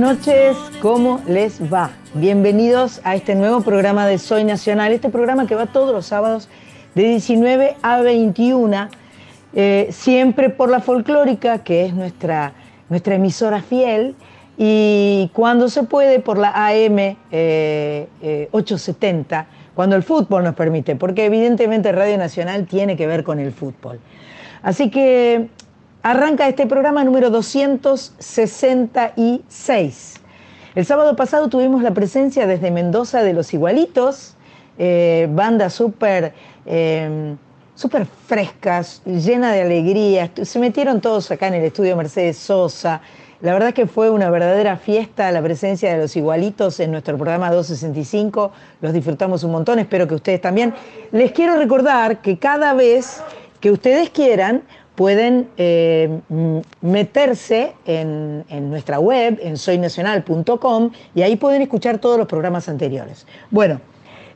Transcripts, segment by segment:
Noches, ¿cómo les va? Bienvenidos a este nuevo programa de Soy Nacional, este programa que va todos los sábados de 19 a 21, eh, siempre por la folclórica, que es nuestra, nuestra emisora fiel, y cuando se puede por la AM 870, eh, eh, cuando el fútbol nos permite, porque evidentemente Radio Nacional tiene que ver con el fútbol. Así que arranca este programa número 266. El sábado pasado tuvimos la presencia desde Mendoza de Los Igualitos, eh, banda súper eh, super frescas, llena de alegría. Se metieron todos acá en el estudio Mercedes Sosa. La verdad que fue una verdadera fiesta la presencia de los igualitos en nuestro programa 265. Los disfrutamos un montón, espero que ustedes también. Les quiero recordar que cada vez que ustedes quieran, pueden eh, meterse en, nuestra web, en soynacional.com, y ahí pueden escuchar todos los programas anteriores. Bueno,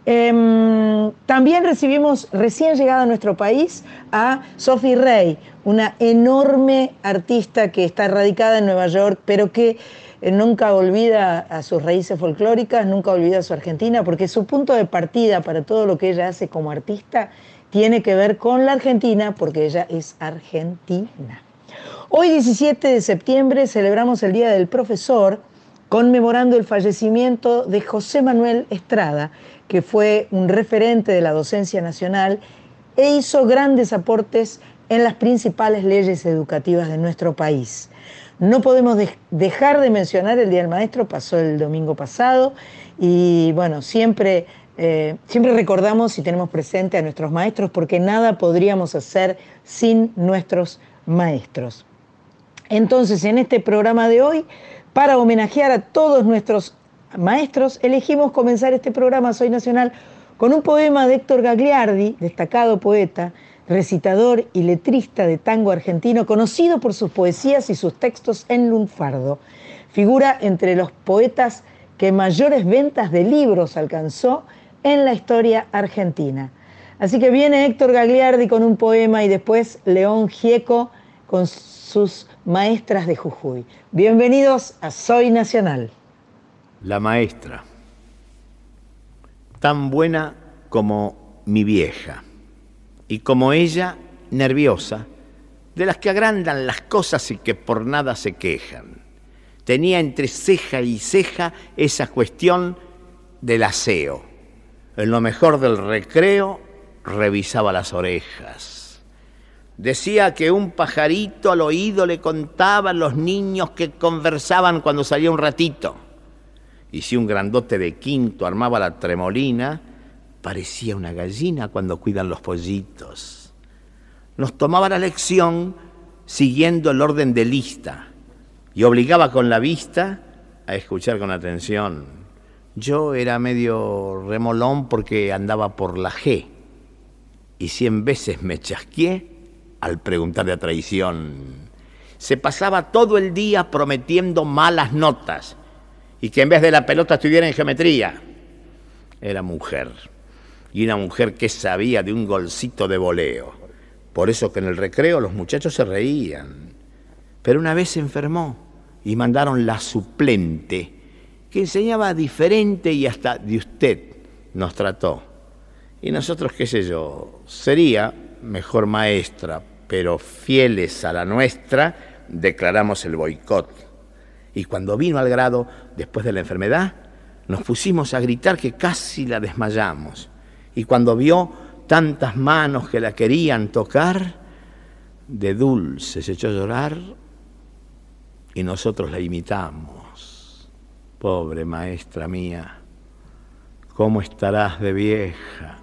em, también recibimos recién llegada a nuestro país a Sophie Rey, una enorme artista que está radicada en Nueva York, pero que eh, nunca olvida a sus raíces folclóricas, nunca olvida a su Argentina, porque su punto de partida para todo lo que ella hace como artista tiene que ver con la Argentina porque ella es argentina. Hoy 17 de septiembre celebramos el Día del Profesor conmemorando el fallecimiento de José Manuel Estrada, que fue un referente de la docencia nacional e hizo grandes aportes en las principales leyes educativas de nuestro país. No podemos dejar de mencionar el Día del Maestro, pasó el domingo pasado y bueno, siempre eh, siempre recordamos y tenemos presente a nuestros maestros porque nada podríamos hacer sin nuestros maestros. Entonces, en este programa de hoy, para homenajear a todos nuestros maestros, elegimos comenzar este programa Soy Nacional con un poema de Héctor Gagliardi, destacado poeta, recitador y letrista de tango argentino, conocido por sus poesías y sus textos en lunfardo. Figura entre los poetas que mayores ventas de libros alcanzó en la historia argentina. Así que viene Héctor Gagliardi con un poema y después León Gieco con sus maestras de Jujuy. Bienvenidos a Soy Nacional. La maestra, tan buena como mi vieja, y como ella, nerviosa, de las que agrandan las cosas y que por nada se quejan. Tenía entre ceja y ceja esa cuestión del aseo en lo mejor del recreo, revisaba las orejas. Decía que un pajarito al oído le contaban los niños que conversaban cuando salía un ratito. Y si un grandote de quinto armaba la tremolina, parecía una gallina cuando cuidan los pollitos. Nos tomaba la lección siguiendo el orden de lista y obligaba con la vista a escuchar con atención. Yo era medio remolón porque andaba por la G y cien veces me chasqué al preguntar de traición. Se pasaba todo el día prometiendo malas notas y que en vez de la pelota estuviera en geometría. Era mujer y una mujer que sabía de un golcito de voleo. Por eso que en el recreo los muchachos se reían. Pero una vez se enfermó y mandaron la suplente que enseñaba diferente y hasta de usted nos trató. Y nosotros, qué sé yo, sería mejor maestra, pero fieles a la nuestra, declaramos el boicot. Y cuando vino al grado, después de la enfermedad, nos pusimos a gritar que casi la desmayamos. Y cuando vio tantas manos que la querían tocar, de dulce se echó a llorar y nosotros la imitamos. Pobre maestra mía, ¿cómo estarás de vieja?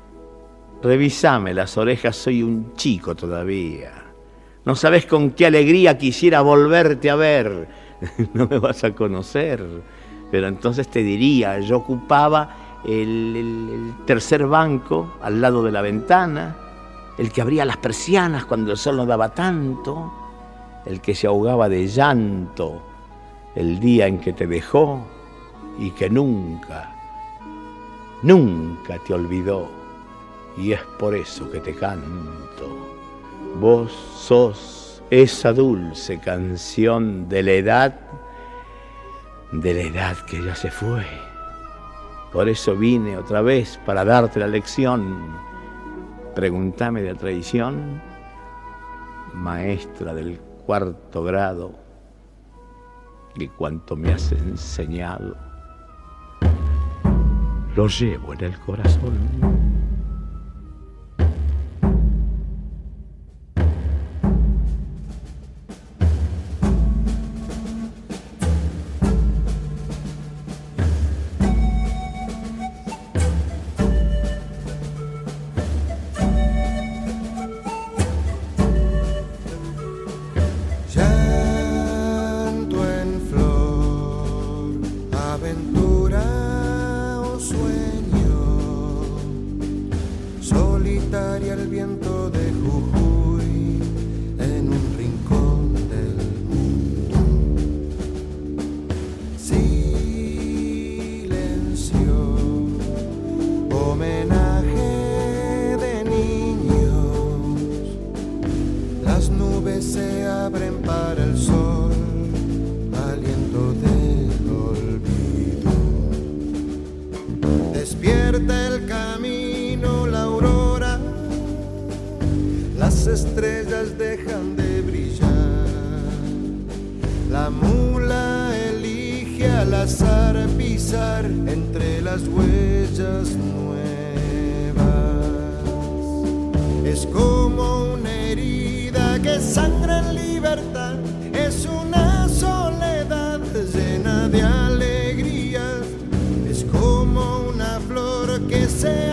Revísame las orejas, soy un chico todavía. No sabes con qué alegría quisiera volverte a ver. no me vas a conocer. Pero entonces te diría, yo ocupaba el, el, tercer banco al lado de la ventana, el que abría las persianas cuando el sol no daba tanto, el que se ahogaba de llanto el día en que te dejó y que nunca, nunca te olvidó. Y es por eso que te canto. Vos sos esa dulce canción de la edad de la edad que ya se fue. Por eso vine otra vez para darte la lección. Pregúntame de traición, maestra del cuarto grado, y cuanto me has enseñado, lo llevo en el corazón. enriquecer.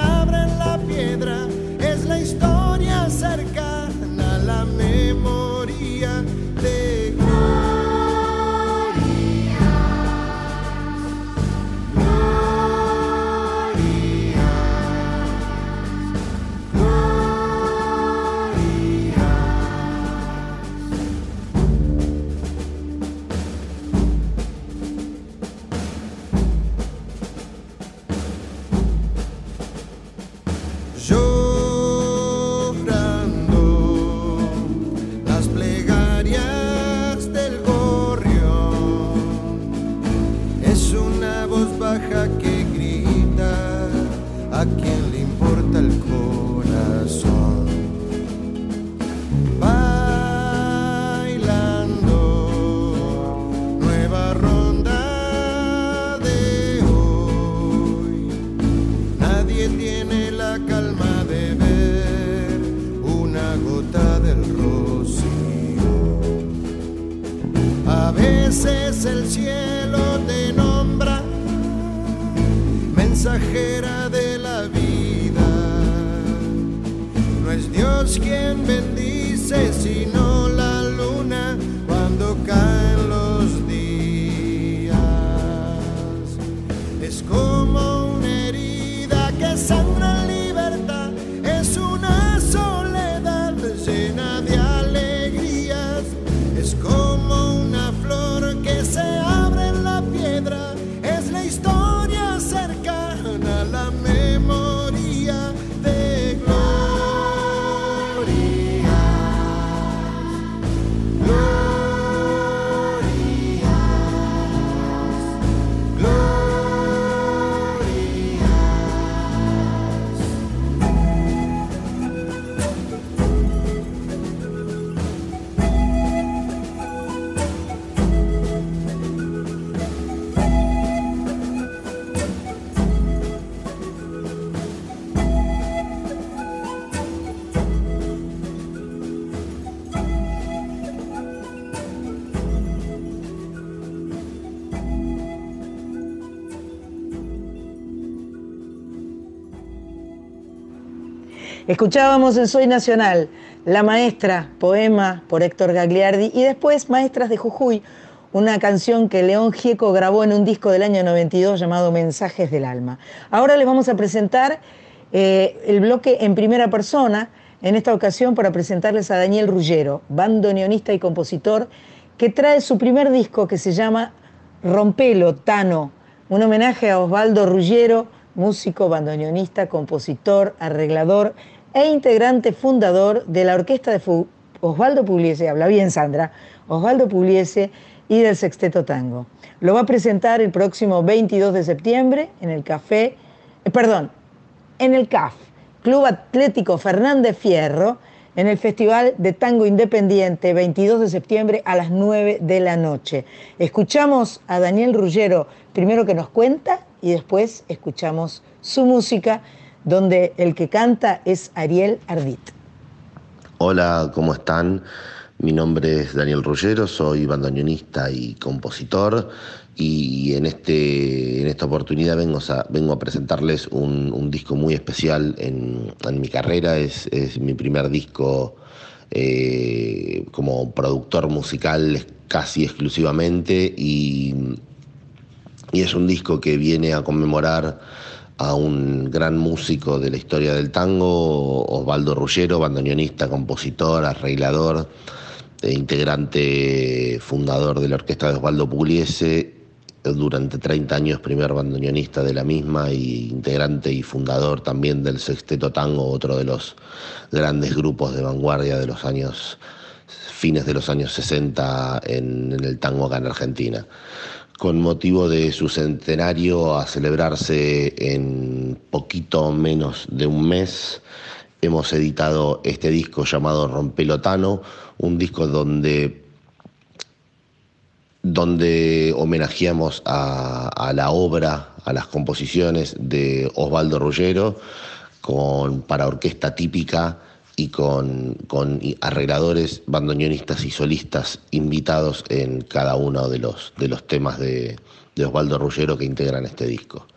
Escuchábamos en Soy Nacional, La Maestra, poema por Héctor Gagliardi, y después Maestras de Jujuy, una canción que León Gieco grabó en un disco del año 92 llamado Mensajes del Alma. Ahora les vamos a presentar eh, el bloque en primera persona, en esta ocasión para presentarles a Daniel Ruggero, bandoneonista y compositor, que trae su primer disco que se llama Rompelo, Tano, un homenaje a Osvaldo Ruggero, músico, bandoneonista, compositor, arreglador e integrante fundador de la orquesta de Osvaldo Pugliese, habla bien Sandra, Osvaldo Pugliese, y del Sexteto Tango. Lo va a presentar el próximo 22 de septiembre en el Café, eh, perdón, en el CAF, Club Atlético Fernández Fierro, en el Festival de Tango Independiente, 22 de septiembre a las 9 de la noche. Escuchamos a Daniel Ruggero, primero que nos cuenta y después escuchamos su música, donde el que canta es Ariel Ardit. Hola, ¿cómo están? Mi nombre es Daniel Ruggero, soy bandoneonista y compositor y en, este, en esta oportunidad vengo a, presentarles un, disco muy especial en, mi carrera, es, mi primer disco eh, como productor musical casi exclusivamente y es un disco que viene a conmemorar a un gran músico de la historia del tango, Osvaldo Ruggero, bandoneonista, compositor, arreglador, e integrante fundador de la orquesta de Osvaldo Pugliese durante 30 años primer bandoneonista de la misma y integrante y fundador también del Sexteto Tango, otro de los grandes grupos de vanguardia de los años fines de los años 60 en, el tango acá en Argentina. Con motivo de su centenario a celebrarse en poquito menos de un mes, hemos editado este disco llamado Rompelotano, un disco donde donde homenajeamos a, la obra, a las composiciones de Osvaldo Ruggero, con, para orquesta típica y con, arregladores, bandoneonistas y solistas invitados en cada uno de los, de los temas de, Osvaldo Ruggero que integran este disco.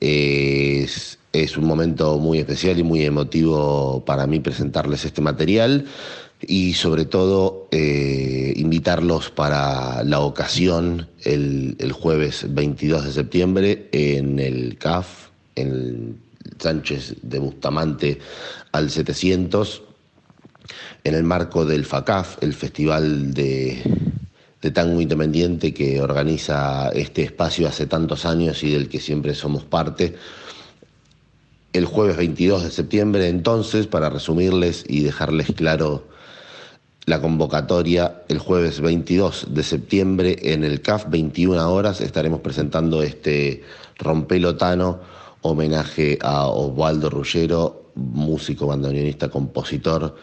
Es, es un momento muy especial y muy emotivo para mí presentarles este material y sobre todo eh, invitarlos para la ocasión el, jueves 22 de septiembre en el CAF, en el Sánchez de Bustamante al 700, en el marco del FACAF, el Festival de, Tango Independiente que organiza este espacio hace tantos años y del que siempre somos parte el jueves 22 de septiembre. Entonces, para resumirles y dejarles claro la convocatoria el jueves 22 de septiembre en el CAF, 21 horas, estaremos presentando este rompelotano, homenaje a Osvaldo Ruggero, músico, bandoneonista, compositor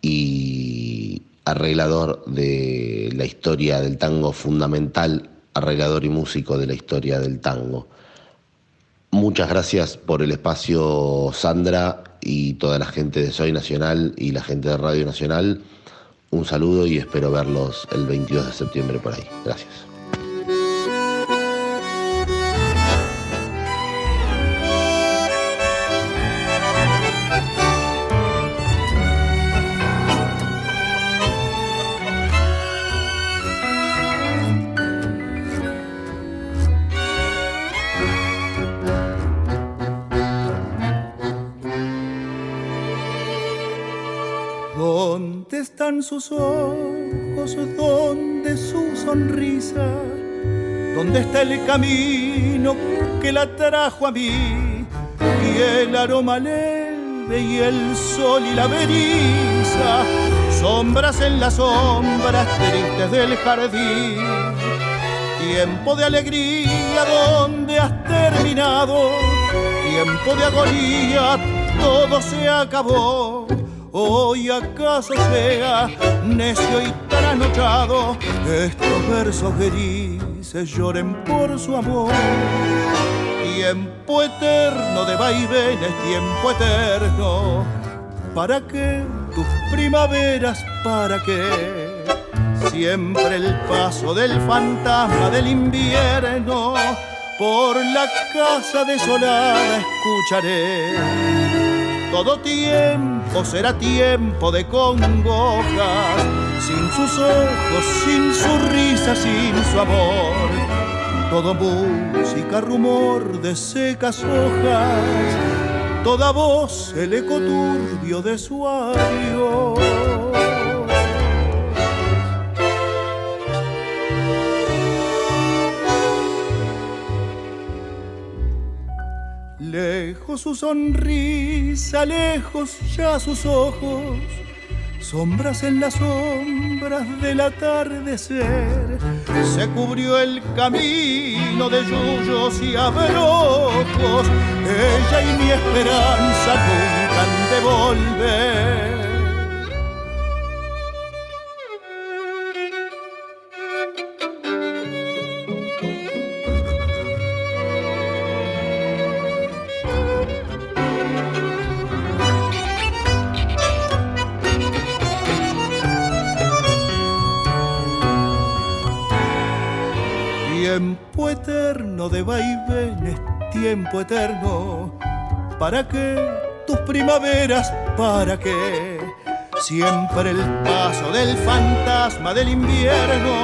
y arreglador de la historia del tango fundamental, arreglador y músico de la historia del tango. Muchas gracias por el espacio, Sandra, y toda la gente de Soy Nacional y la gente de Radio Nacional. Un saludo y espero verlos el 22 de septiembre por ahí. Gracias. Sus ojos? ¿Dónde su sonrisa? ¿Dónde está el camino que la trajo a mí? Y el aroma leve y el sol y la beriza, sombras en las sombras tristes del jardín. Tiempo de alegría, ¿dónde has terminado? Tiempo de agonía, todo se acabó Hoy acaso sea necio y tan anochado, estos versos grises lloren por su amor. Tiempo eterno de vaivenes, tiempo eterno. ¿Para qué tus primaveras? ¿Para qué? Siempre el paso del fantasma del invierno por la casa desolada escucharé todo tiempo será tiempo de congojas, sin sus ojos, sin su risa, sin su amor. Todo música, rumor de secas hojas, toda voz el eco turbio de su adiós. Lejos su sonrisa, lejos ya sus ojos, sombras en las sombras del atardecer. se cubrió el camino de yuyos y abrojos. Ella y mi esperanza nunca de volver. Tiempo eterno. ¿Para qué tus primaveras? ¿Para qué? Siempre el paso del fantasma del invierno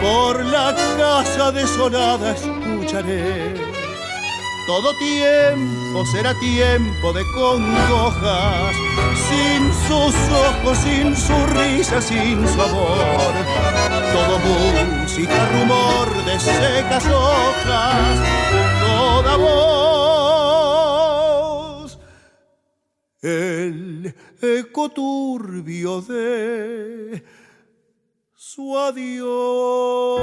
por la casa desolada escucharé. Todo tiempo será tiempo de congojas, sin sus ojos, sin su risa, sin su amor. Todo música, rumor de secas hojas, toda voz. El eco turbio de su adiós.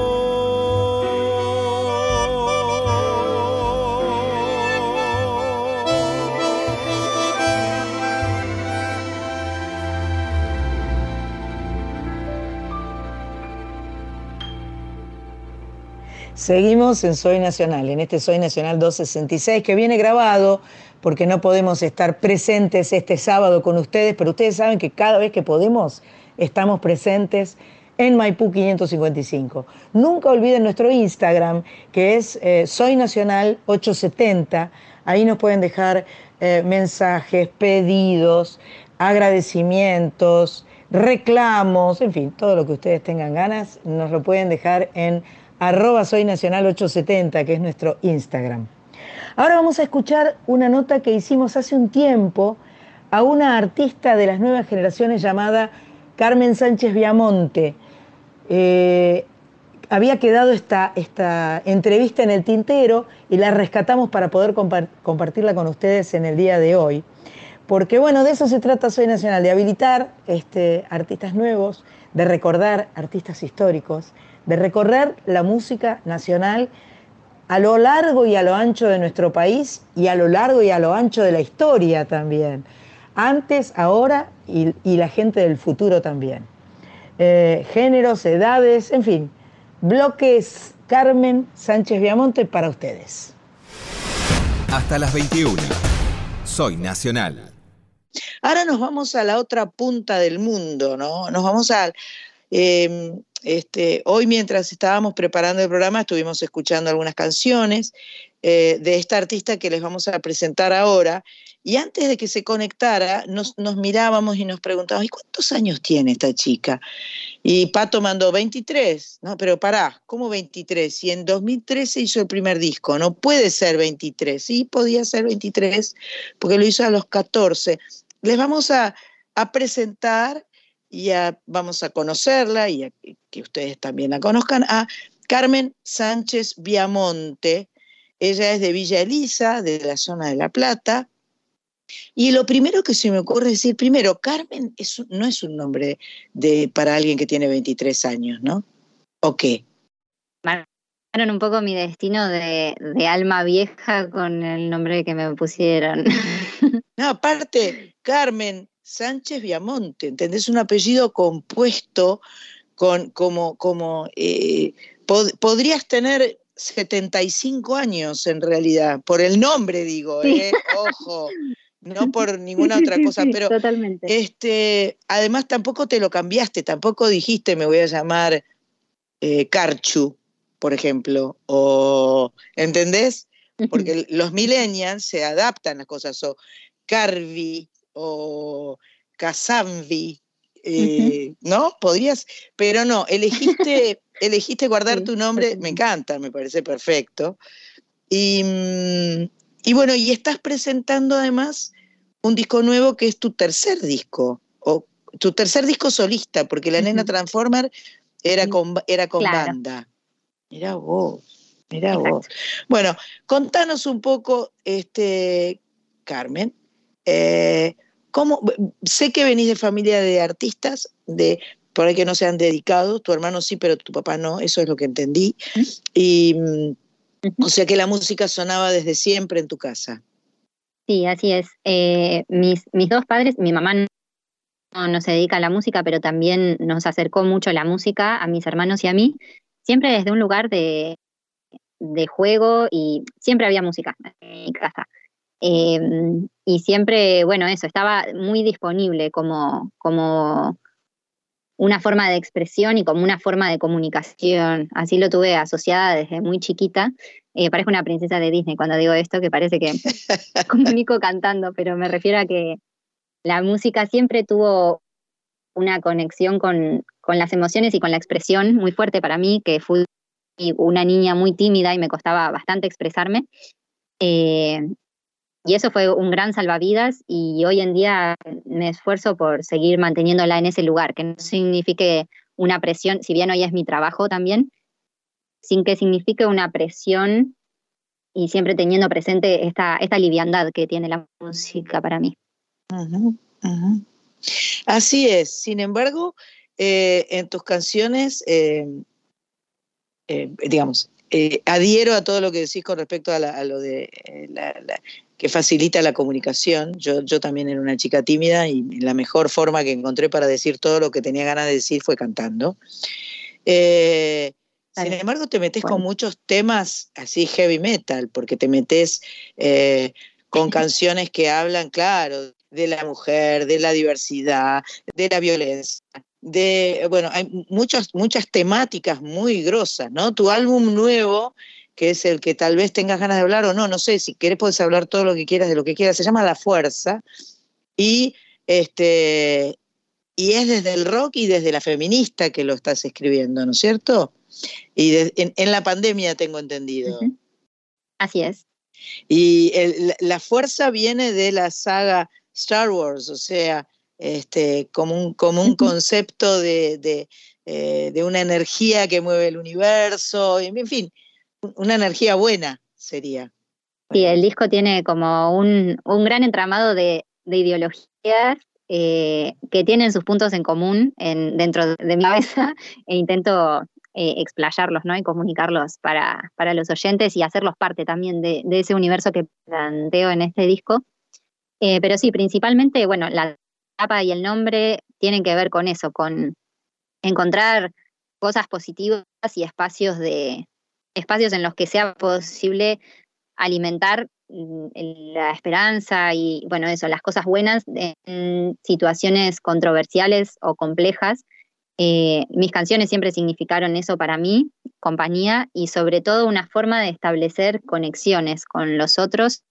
Seguimos en Soy Nacional, en este Soy Nacional 266, que viene grabado porque no podemos estar presentes este sábado con ustedes, pero ustedes saben que cada vez que podemos estamos presentes en Maipú 555. Nunca olviden nuestro Instagram, que es eh, Soy Nacional 870. Ahí nos pueden dejar eh, mensajes, pedidos, agradecimientos, reclamos, en fin, todo lo que ustedes tengan ganas, nos lo pueden dejar en arroba soy nacional 870, que es nuestro Instagram. Ahora vamos a escuchar una nota que hicimos hace un tiempo a una artista de las nuevas generaciones llamada Carmen Sánchez Viamonte. Eh, había quedado esta, esta, entrevista en el tintero y la rescatamos para poder compartirla con ustedes en el día de hoy. Porque bueno, de eso se trata Soy Nacional, de habilitar este, artistas nuevos, de recordar artistas históricos, de recorrer la música nacional a lo largo y a lo ancho de nuestro país y a lo largo y a lo ancho de la historia también. Antes, ahora y, la gente del futuro también. Eh, géneros, edades, en fin. Bloques Carmen Sánchez Viamonte para ustedes. Hasta las 21. Soy Nacional. Ahora nos vamos a la otra punta del mundo, ¿no? Nos vamos al... Eh, este, hoy mientras estábamos preparando el programa estuvimos escuchando algunas canciones eh, de esta artista que les vamos a presentar ahora. Y antes de que se conectara, nos, mirábamos y nos preguntábamos, ¿y cuántos años tiene esta chica? Y Pato mandó 23, no, pero pará, ¿cómo 23? Y en 2013 hizo el primer disco, no puede ser 23, sí podía ser 23, porque lo hizo a los 14. Les vamos a, a presentar y vamos a conocerla y a que ustedes también la conozcan, a Carmen Sánchez Viamonte. Ella es de Villa Elisa, de la zona de La Plata. Y lo primero que se me ocurre decir, primero, Carmen no es un nombre de, para alguien que tiene 23 años, ¿no? ¿O qué? Marcaron un poco mi destino de, de, alma vieja con el nombre que me pusieron. No, aparte, Carmen Sánchez Viamonte, ¿entendés? Un apellido compuesto con como, como eh, podrías tener 75 años en realidad, por el nombre digo, eh, ojo, no por ninguna otra cosa, pero totalmente. este, además tampoco te lo cambiaste, tampoco dijiste me voy a llamar eh, Carchu, por ejemplo, o ¿entendés? Porque los millennials se adaptan a las cosas, o Carvi, o Casambi, eh, ¿no? Podrías, pero no, elegiste, elegiste guardar tu nombre, me encanta, me parece perfecto. Y, y, bueno, y estás presentando además un disco nuevo que es tu tercer disco, o tu tercer disco solista, porque la nena Transformer era con, era con banda. Mira vos, mira vos. Bueno, contanos un poco, este, Carmen, eh, ¿Cómo, sé que venís de familia de artistas, de, por ahí que no sean dedicados, tu hermano sí, pero tu papá no, eso es lo que entendí. Y o sea que la música sonaba desde siempre en tu casa. Sí, así es. Eh, mis, mis dos padres, mi mamá no, se dedica a la música, pero también nos acercó mucho la música a mis hermanos y a mí, siempre desde un lugar de, de juego y siempre había música en mi casa. Em, y siempre, bueno, eso, estaba muy disponible como, como una forma de expresión y como una forma de comunicación. Así lo tuve asociada desde muy chiquita. Eh, parezco una princesa de Disney cuando digo esto, que parece que comunico cantando, pero me refiero a que la música siempre tuvo una conexión con, con las emociones y con la expresión muy fuerte para mí, que fui una niña muy tímida y me costaba bastante expresarme. Eh, y eso fue un gran salvavidas y hoy en día me esfuerzo por seguir manteniéndola en ese lugar, que no signifique una presión, si bien hoy es mi trabajo también, sin que signifique una presión y siempre teniendo presente esta, esta liviandad que tiene la música para mí. Así es, sin embargo, eh, en tus canciones, eh, eh, digamos, adhiero a todo lo que decís con respecto a, lo de la, que facilita la comunicación. Yo, yo también era una chica tímida y la mejor forma que encontré para decir todo lo que tenía ganas de decir fue cantando. Eh, sin embargo, te metes con muchos temas así heavy metal, porque te metes eh, con canciones que hablan, claro, de la mujer, de la diversidad, de la violencia, de, bueno, hay muchas, muchas temáticas muy grosas, ¿no? Tu álbum nuevo que es el que tal vez tengas ganas de hablar o no, no sé, si quieres puedes hablar todo lo que quieras de lo que quieras, se llama La Fuerza y, este, y es desde el rock y desde la feminista que lo estás escribiendo, ¿no es cierto? Y en, la pandemia tengo entendido. Así es. Y la fuerza viene de la saga Star Wars, o sea, este, como, un, como un concepto de, de, eh, de, una energía que mueve el universo, en fin, una energía buena sería. Sí, el disco tiene como un, gran entramado de, ideologías eh, que tienen sus puntos en común en, dentro de mi cabeza e intento eh, explayarlos ¿no? y comunicarlos para, para, los oyentes y hacerlos parte también de, ese universo que planteo en este disco. Eh, pero sí, principalmente, bueno, la tapa y el nombre tienen que ver con eso, con encontrar cosas positivas y espacios de, espacios en los que sea posible alimentar mm, la esperanza y, bueno, eso, las cosas buenas en situaciones controversiales o complejas. Eh, mis canciones siempre significaron eso para mí, compañía, y sobre todo una forma de establecer conexiones con los otros,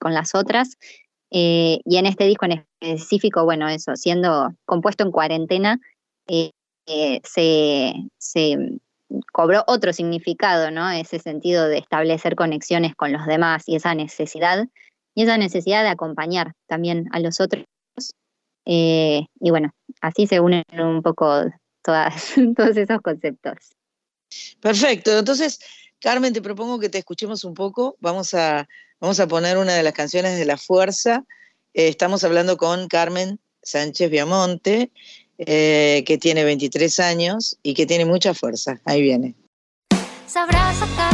con las otras. Eh, y en este disco en específico, bueno, eso, siendo compuesto en cuarentena, eh, se, se cobró otro significado, ¿no? Ese sentido de establecer conexiones con los demás y esa necesidad, y esa necesidad de acompañar también a los otros. Eh, y bueno, así se unen un poco todas, todos esos conceptos. Perfecto, entonces, Carmen, te propongo que te escuchemos un poco. Vamos a, vamos a poner una de las canciones de La Fuerza. Eh, estamos hablando con Carmen Sánchez Viamonte eh, que tiene 23 años y que tiene mucha fuerza. Ahí viene. ¿Sabrás acaso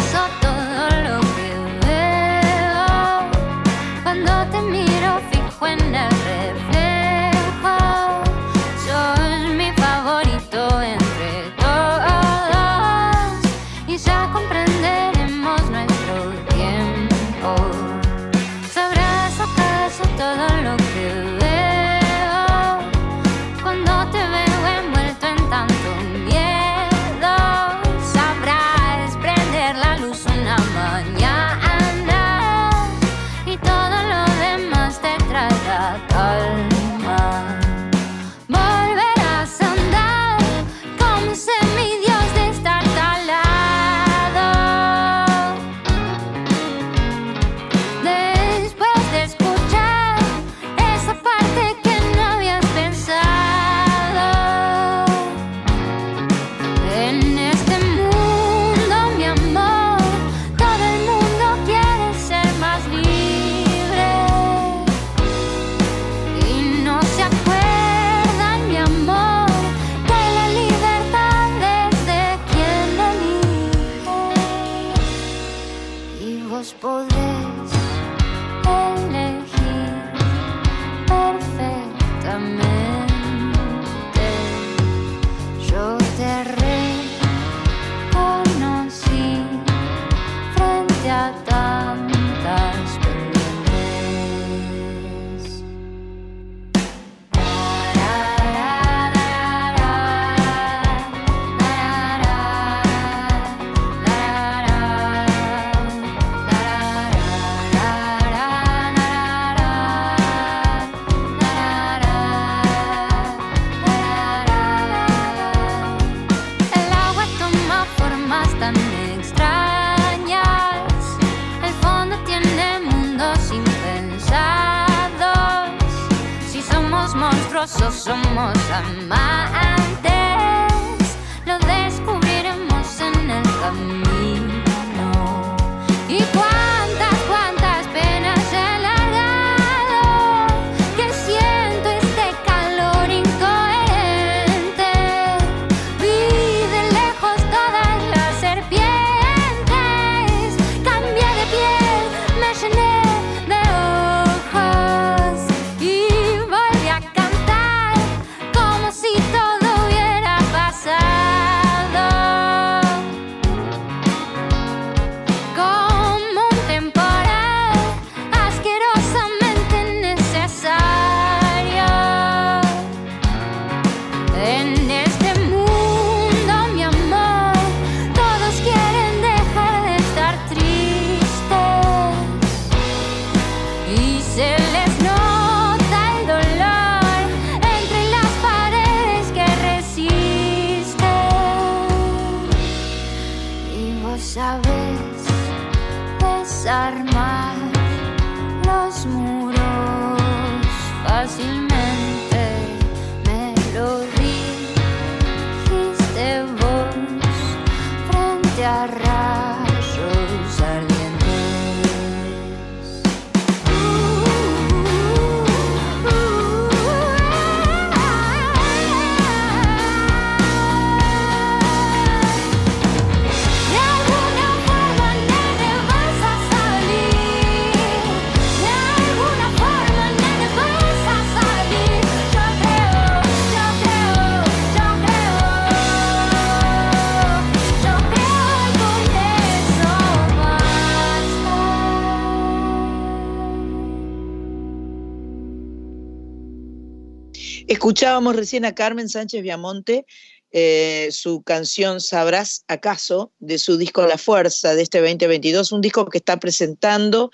Escuchábamos recién a Carmen Sánchez Viamonte, eh, su canción Sabrás acaso, de su disco La Fuerza de este 2022, un disco que está presentando.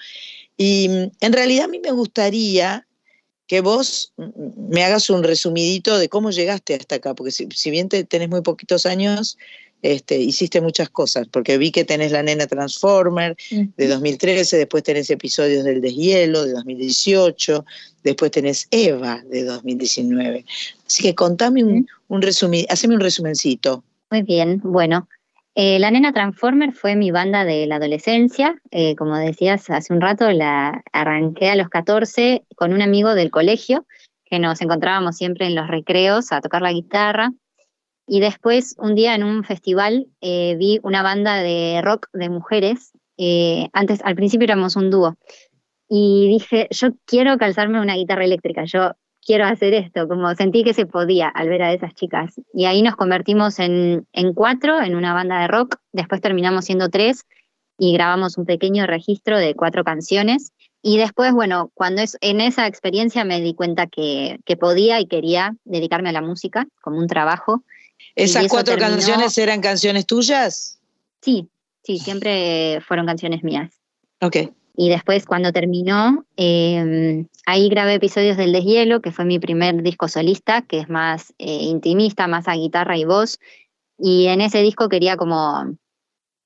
Y mm, en realidad a mí me gustaría que vos mm, me hagas un resumidito de cómo llegaste hasta acá, porque si, si bien te, tenés muy poquitos años, este, hiciste muchas cosas, porque vi que tenés la nena Transformer de 2013, después tenés episodios del deshielo de 2018, después tenés Eva de 2019. Así que contame un, un resumen, haceme un resumencito. Muy bien, bueno. eh, la Nena Transformer fue mi banda de la adolescencia. eh, como decías hace un rato, la arranqué a los 14 con un amigo del colegio, que nos encontrábamos siempre en los recreos a tocar la guitarra. Y después, un día en un festival, eh, vi una banda de rock de mujeres. eh, antes, al principio éramos un dúo. Y dije, yo quiero calzarme una guitarra eléctrica, yo quiero hacer esto, como sentí que se podía al ver a esas chicas. Y ahí nos convertimos en, en cuatro, en una banda de rock, después terminamos siendo tres y grabamos un pequeño registro de cuatro canciones. Y después, bueno, cuando es, en esa experiencia me di cuenta que, que podía y quería dedicarme a la música como un trabajo. ¿Esas cuatro terminó- canciones eran canciones tuyas? Sí, sí, siempre fueron canciones mías. Ok. Y después, cuando terminó, eh, ahí grabé episodios del Deshielo, que fue mi primer disco solista, que es más eh, intimista, más a guitarra y voz. Y en ese disco quería como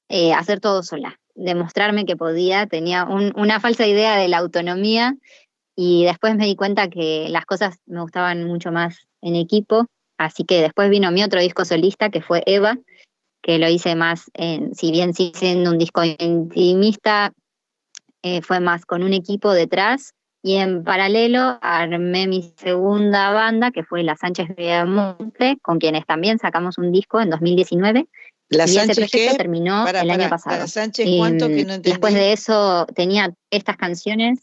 eh, hacer todo sola, demostrarme que podía, tenía un- una falsa idea de la autonomía y después me di cuenta que las cosas me gustaban mucho más en equipo, así que después vino mi otro disco solista, que fue Eva, que lo hice más, en, si bien sigue siendo un disco intimista, eh, fue más con un equipo detrás y en paralelo armé mi segunda banda que fue La Sánchez Viamonte, con quienes también sacamos un disco en 2019 ¿La y ese proyecto terminó el año pasado. ¿La Sánchez cuánto Em, que no entendí? Después de eso tenía estas canciones.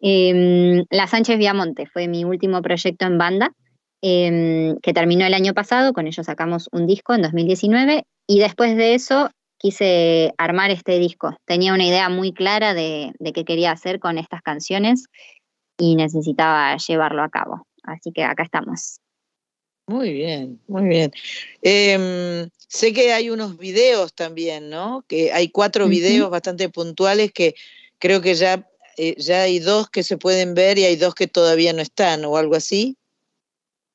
Em, La Sánchez Viamonte fue mi último proyecto en banda, em, que terminó el año pasado, con ellos sacamos un disco en 2019 y después de eso quise armar este disco. Tenía una idea muy clara de, de qué quería hacer con estas canciones y necesitaba llevarlo a cabo. Así que acá estamos. Muy bien, muy bien. Em, sé que hay unos videos también, ¿no? Que hay cuatro videos bastante puntuales que creo que ya, eh, ya hay dos que se pueden ver y hay dos que todavía no están o algo así.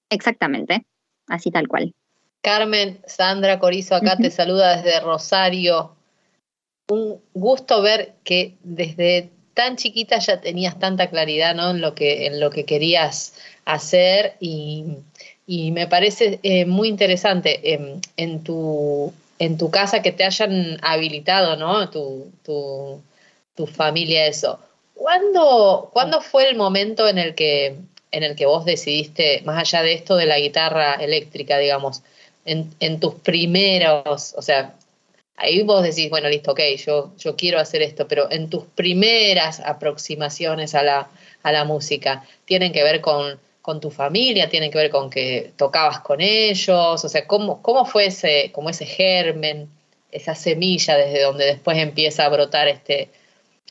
Exactamente, así tal cual. Carmen, Sandra Corizo acá te saluda desde Rosario. Un gusto ver que desde tan chiquita ya tenías tanta claridad ¿no? en, lo que, en lo que querías hacer y, y me parece eh, muy interesante em, en, tu, en tu casa que te hayan habilitado, ¿no? Tu, tu, tu familia, eso. ¿Cuándo, ¿Cuándo fue el momento en el que en el que vos decidiste, más allá de esto de la guitarra eléctrica, digamos, en, tus primeros, o sea, ahí vos decís, bueno, listo, ok, yo, yo quiero hacer esto, pero en tus primeras aproximaciones a la, a la música, ¿tienen que ver con, con tu familia? ¿Tienen que ver con que tocabas con ellos? O sea, ¿cómo, cómo fue ese, como ese germen, esa semilla desde donde después empieza a brotar este,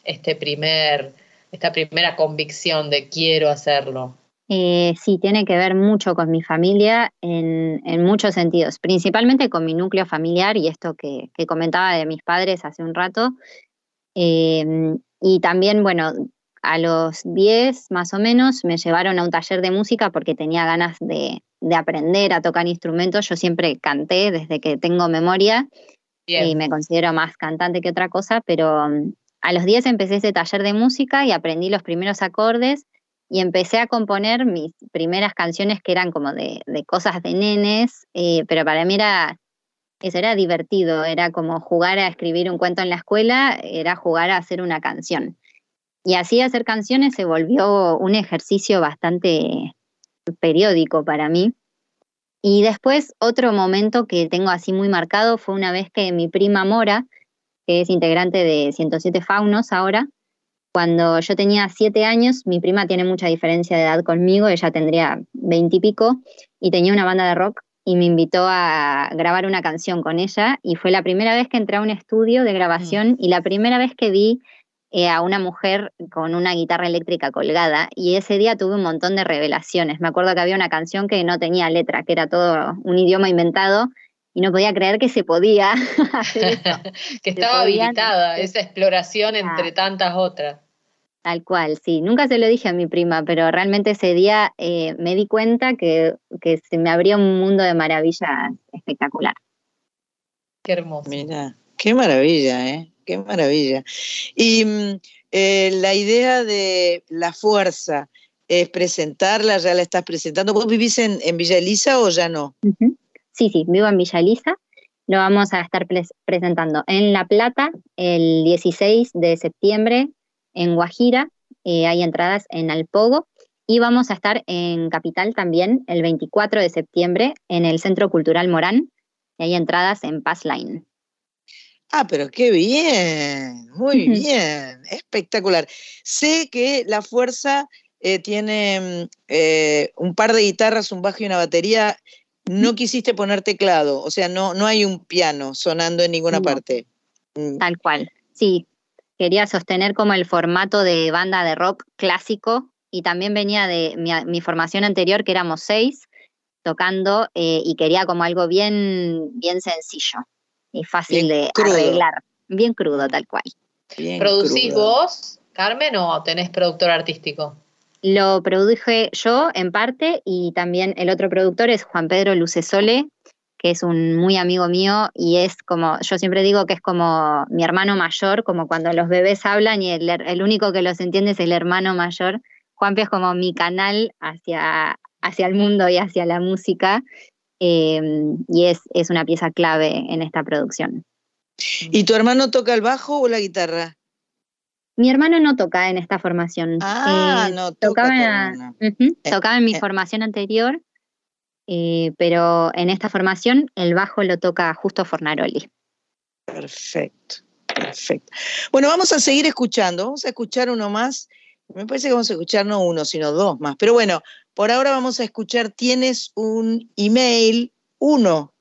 este primer, esta primera convicción de quiero hacerlo? Eh, sí, tiene que ver mucho con mi familia en, en muchos sentidos, principalmente con mi núcleo familiar y esto que, que comentaba de mis padres hace un rato. Eh, y también, bueno, a los 10 más o menos me llevaron a un taller de música porque tenía ganas de, de aprender a tocar instrumentos. Yo siempre canté desde que tengo memoria Bien. y me considero más cantante que otra cosa, pero mm, a los 10 empecé ese taller de música y aprendí los primeros acordes y empecé a componer mis primeras canciones que eran como de, de cosas de nenes, eh, pero para mí era, eso era divertido, era como jugar a escribir un cuento en la escuela, era jugar a hacer una canción. Y así hacer canciones se volvió un ejercicio bastante periódico para mí. Y después otro momento que tengo así muy marcado fue una vez que mi prima Mora, que es integrante de 107 Faunos ahora, cuando yo tenía siete años, mi prima tiene mucha diferencia de edad conmigo, ella tendría veintipico y, tenía una banda de rock y me invitó a grabar una canción con ella y fue la primera vez que entré a un estudio de grabación y la primera vez que vi eh, a una mujer con una guitarra eléctrica colgada y ese día tuve un montón de revelaciones. Me acuerdo que había una canción que no tenía letra, que era todo un idioma inventado y no podía creer que se podía hacer eso. que estaba podían habilitada hacer- esa exploración Ah. entre tantas otras. Tal cual, sí. Nunca se lo dije a mi prima, pero realmente ese día eh, me di cuenta que, que se me abría un mundo de maravillas espectacular. Qué hermoso. Mira, qué maravilla, ¿eh? Qué maravilla. Y mm, eh, la idea de la fuerza es presentarla, ya la estás presentando. ¿Vos vivís en, en Villa Elisa o ya no? Ujú. Sí, sí, vivo en Villa Elisa. Lo vamos a estar pres- presentando en La Plata el 16 de septiembre, en Guajira. eh, hay entradas en Alpogo. Y vamos a estar en Capital también el 24 de septiembre en el Centro Cultural Morán. Y hay entradas en Pass Line. Ah, pero qué bien, muy bien, espectacular. Sé que la fuerza eh, tiene mm, eh, un par de guitarras, un bajo y una batería. No quisiste poner teclado, o sea, no, no hay un piano sonando en ninguna No. parte. Mm, Tal cual. Sí, quería sostener como el formato de banda de rock clásico y también venía de mi, mi formación anterior, que éramos seis, tocando eh, y quería como algo bien, bien sencillo y fácil Bien de crudo. arreglar. Bien crudo, tal cual. bien ¿Producís crudo. vos, Carmen, o tenés productor artístico? Lo produje yo en parte y también el otro productor es Juan Pedro Lucesole, que es un muy amigo mío y es como, yo siempre digo que es como mi hermano mayor, como cuando los bebés hablan y el, único que los entiende es el hermano mayor. Juanpi es como mi canal hacia, hacia el mundo y hacia la música eh, y es, es una pieza clave en esta producción. ¿Y tu hermano toca el bajo o la guitarra? Mi hermano no toca en esta formación. Ah, Eh, no toca tocaba, en- Eh, tocaba en mi eh. formación anterior, pero en esta formación el bajo lo toca justo Fornaroli. Perfecto, perfecto. Bueno, vamos a seguir escuchando, vamos a escuchar uno más. Me parece que vamos a escuchar no uno, sino dos más. Pero bueno, por ahora vamos a escuchar, tienes un email, uno,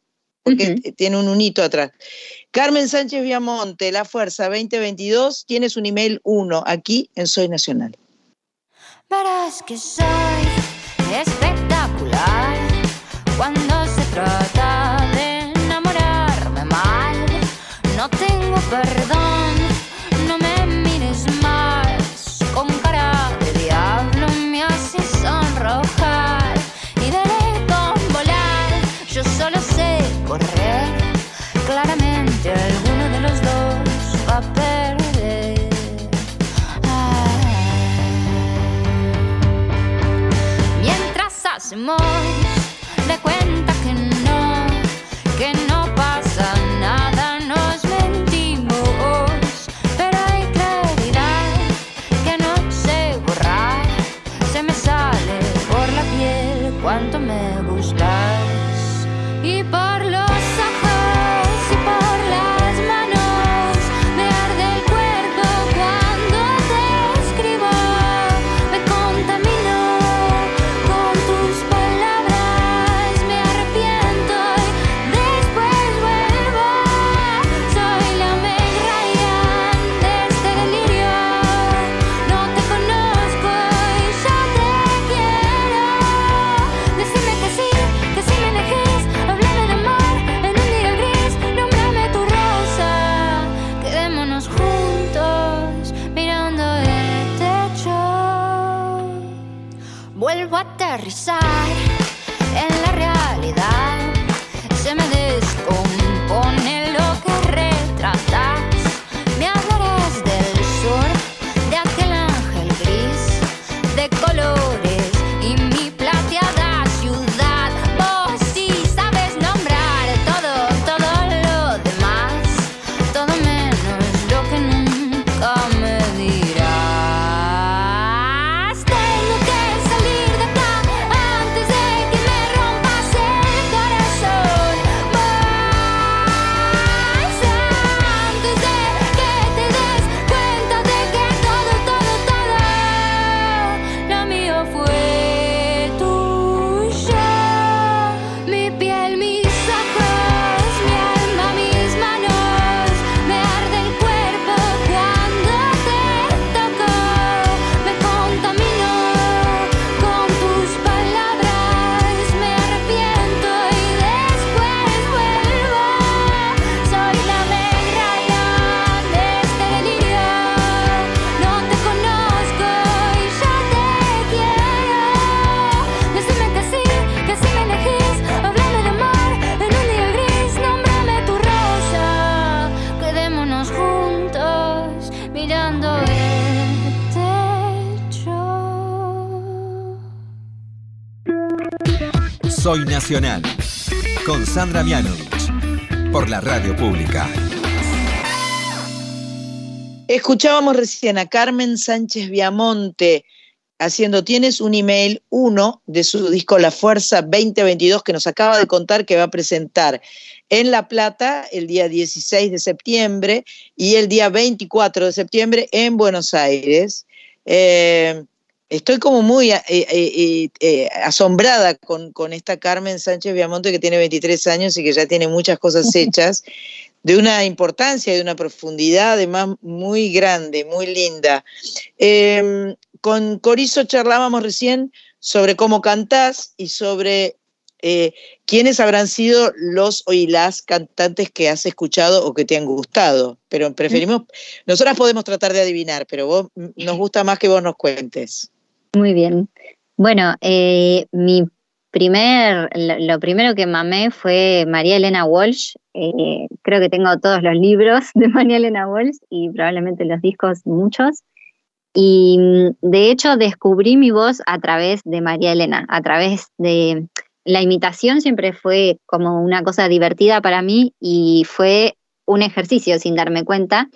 porque tiene un unito atrás. Carmen Sánchez Viamonte, La Fuerza 2022, tienes un email uno aquí en Soy Nacional. Verás que soy espectacular cuando se trata de enamorarme mal. No tengo perdón, hacemos Soy Nacional. Con Sandra Mianovich. Por la radio pública. Escuchábamos recién a Carmen Sánchez Viamonte haciendo Tienes un email 1 de su disco La Fuerza 2022 que nos acaba de contar que va a presentar en La Plata el día 16 de septiembre y el día 24 de septiembre en Buenos Aires. Eh, estoy como muy eh, eh, eh, asombrada con, con esta Carmen Sánchez Viamonte que tiene 23 años y que ya tiene muchas cosas hechas de una importancia, de una profundidad además muy grande, muy linda. Eh, con Corizo charlábamos recién sobre cómo cantás y sobre quiénes habrán sido los o y las cantantes que has escuchado o que te han gustado. Pero preferimos, nosotras podemos tratar de adivinar, pero vos mm, nos gusta más que vos nos cuentes. Muy bien. Bueno, eh, mi primer, lo, primero que mamé fue María Elena Walsh. Eh, creo que tengo todos los libros de María Elena Walsh y probablemente los discos muchos. Y mm, de hecho descubrí mi voz a través de María Elena, a través de la imitación siempre fue como una cosa divertida para mí y fue un ejercicio sin darme cuenta.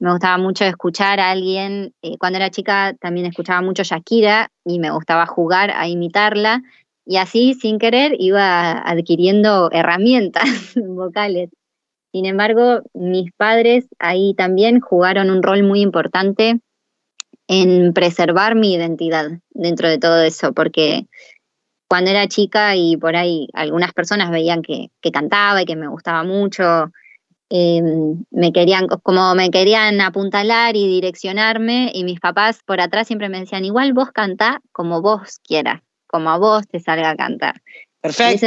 Me gustaba mucho escuchar a alguien, eh, cuando era chica también escuchaba mucho Shakira y me gustaba jugar a imitarla y así sin querer iba adquiriendo herramientas vocales. Sin embargo, mis padres ahí también jugaron un rol muy importante en preservar mi identidad dentro de todo eso, porque cuando era chica y por ahí algunas personas veían que, que cantaba y que me gustaba mucho, eh, me querían, como me querían apuntalar y direccionarme, y mis papás por atrás siempre me decían, igual vos cantá como vos quieras, como a vos te salga a cantar. Perfecto,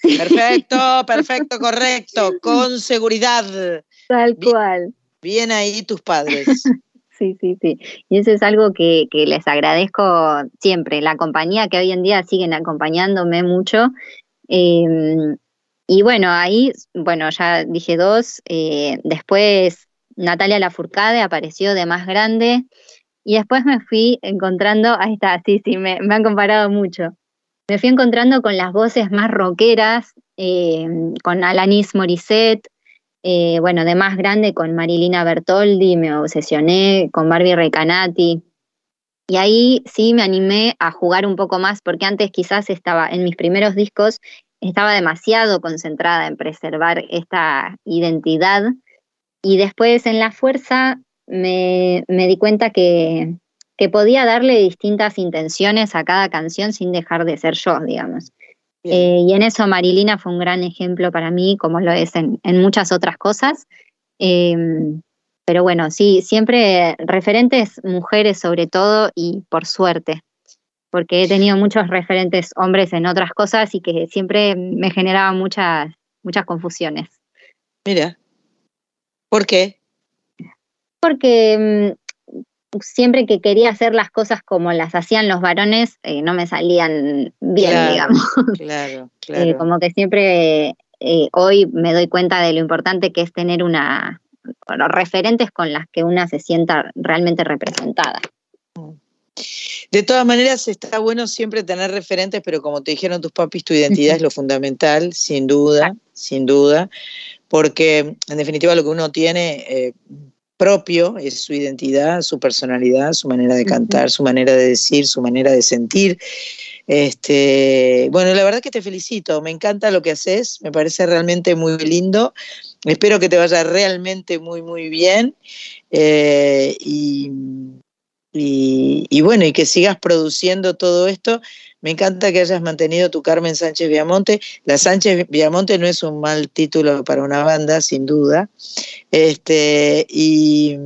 sí, perfecto, perfecto, correcto, con seguridad. tal Bien. cual. Bien ahí tus padres. Sí, sí, sí. Y eso es algo que, que les agradezco siempre, la compañía que hoy en día siguen acompañándome mucho. Eh, y bueno, ahí, bueno, ya dije dos. eh, después Natalia Lafourcade apareció de más grande. Y después me fui encontrando, ahí está, sí, sí, me, han comparado mucho. me fui encontrando con las voces más rockeras, eh, con Alanis Morissette, eh, bueno, de más grande con Marilina Bertoldi, me obsesioné con Barbie Recanati. Y ahí sí me animé a jugar un poco más, porque antes quizás estaba, en mis primeros discos, estaba demasiado concentrada en preservar esta identidad. Y después en La Fuerza me, me di cuenta que, que podía darle distintas intenciones a cada canción sin dejar de ser yo, digamos. Eh, y en eso Marilina fue un gran ejemplo para mí, como lo es en, en muchas otras cosas. Eh, pero bueno, sí, siempre referentes mujeres sobre todo y por suerte, porque he tenido muchos referentes hombres en otras cosas y que siempre me generaban muchas, muchas confusiones. Mira. ¿Por qué? Porque mm, siempre que quería hacer las cosas como las hacían los varones, eh, no me salían bien, Claro, digamos. Claro, Eh, claro. como que siempre eh, hoy me doy cuenta de lo importante que es tener una bueno, referentes con las que una se sienta realmente representada. De todas maneras, está bueno siempre tener referentes, pero como te dijeron tus papis, tu identidad es lo fundamental, sin duda, sin duda, porque en definitiva lo que uno tiene eh, propio es su identidad, su personalidad, su manera de cantar, su manera de decir, su manera de sentir. Este, bueno, la verdad que te felicito, me encanta lo que haces, me parece realmente muy lindo. Espero que te vaya realmente muy, muy bien. eh, y, y, y bueno, y que sigas produciendo todo esto. Me encanta que hayas mantenido tu Carmen Sánchez Viamonte. La Sánchez Viamonte no es un mal título para una banda, sin duda. Este, y,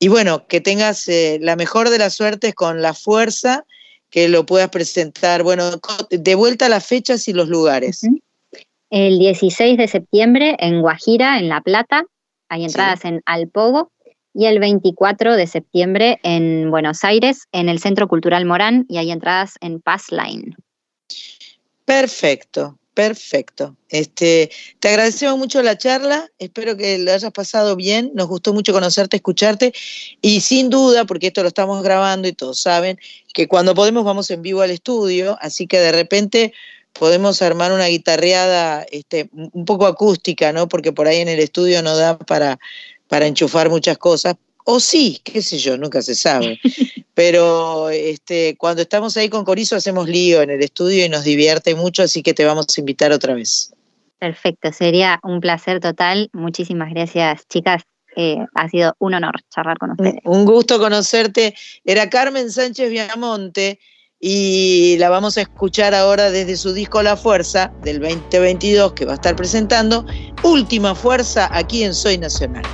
y bueno, que tengas eh, la mejor de las suertes con la fuerza, que lo puedas presentar. Bueno, de vuelta a las fechas y los lugares. El 16 de septiembre en Guajira, en La Plata, hay entradas en Alpogo, y el 24 de septiembre en Buenos Aires, en el Centro Cultural Morán, y hay entradas en Pass Line. Perfecto, perfecto. Este, te agradecemos mucho la charla, espero que lo hayas pasado bien, nos gustó mucho conocerte, escucharte y sin duda, porque esto lo estamos grabando y todos saben, que cuando podemos vamos en vivo al estudio, así que de repente podemos armar una guitarreada este, un poco acústica, ¿no? Porque por ahí en el estudio no da para, para enchufar muchas cosas. O sí, qué sé yo, nunca se sabe. Pero este, cuando estamos ahí con Corizo hacemos lío en el estudio y nos divierte mucho, así que te vamos a invitar otra vez. Perfecto, sería un placer total. Muchísimas gracias, chicas. Eh, ha sido un honor charlar con ustedes. Un gusto conocerte. Era Carmen Sánchez Viamonte y la vamos a escuchar ahora desde su disco La Fuerza del 2022 que va a estar presentando Última Fuerza aquí en Soy Nacional.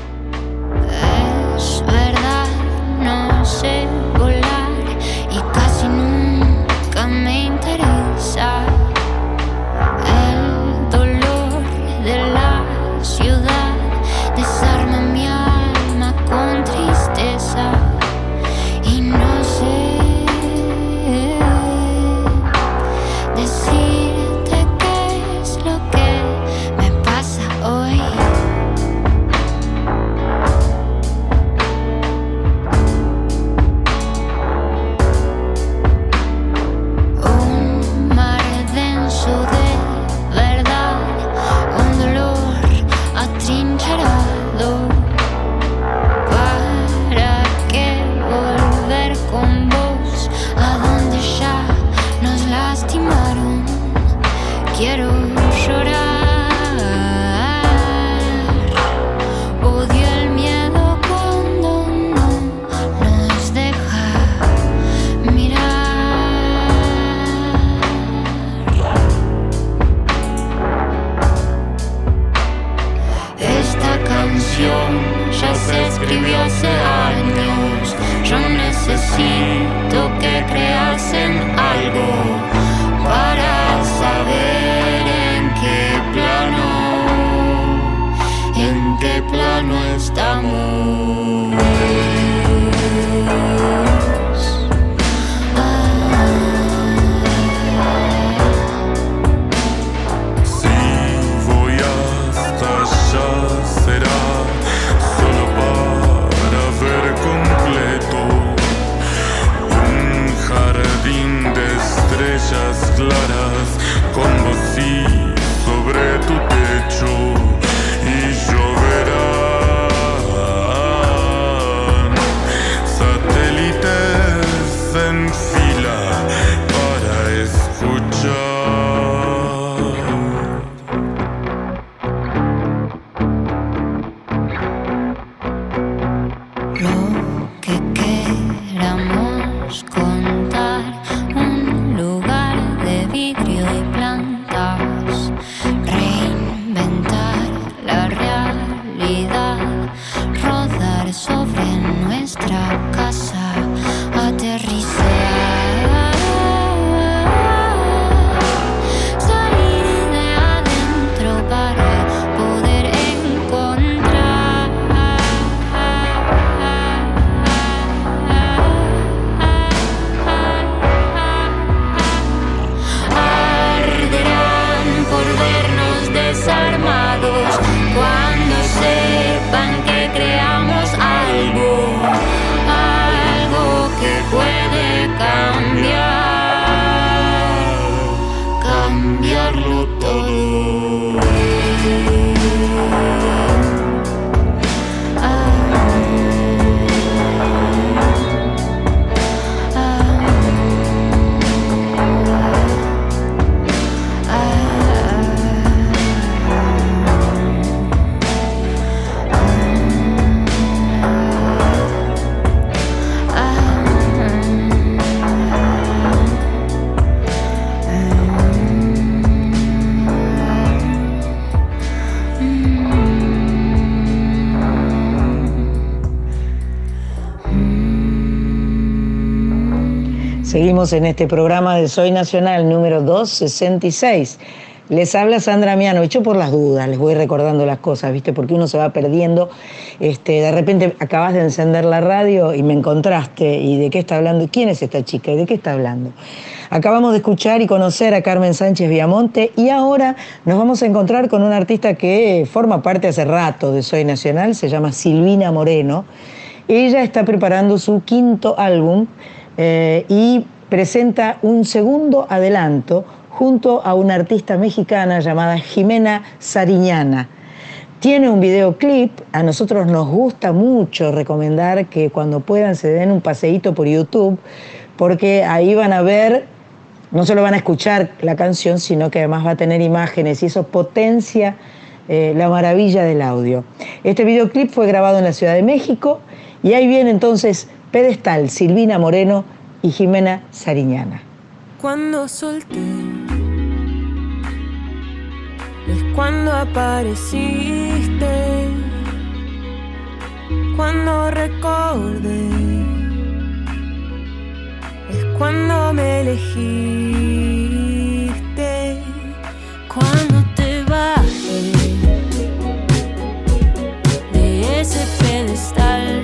En este programa de Soy Nacional número 266. Les habla Sandra Miano, hecho por las dudas, les voy recordando las cosas, ¿viste? Porque uno se va perdiendo. Este, de repente acabas de encender la radio y me encontraste. ¿Y de qué está hablando? ¿Y quién es esta chica? ¿Y de qué está hablando? Acabamos de escuchar y conocer a Carmen Sánchez Viamonte y ahora nos vamos a encontrar con una artista que forma parte hace rato de Soy Nacional, se llama Silvina Moreno. Ella está preparando su quinto álbum eh, y presenta un segundo adelanto junto a una artista mexicana llamada Jimena Sariñana. Tiene un videoclip, a nosotros nos gusta mucho recomendar que cuando puedan se den un paseíto por YouTube, porque ahí van a ver, no solo van a escuchar la canción, sino que además va a tener imágenes y eso potencia eh, la maravilla del audio. Este videoclip fue grabado en la Ciudad de México y ahí viene entonces Pedestal, Silvina Moreno y Jimena Sariñana. Cuando solté es cuando apareciste, cuando recordé es cuando me elegiste, cuando te bajé de ese pedestal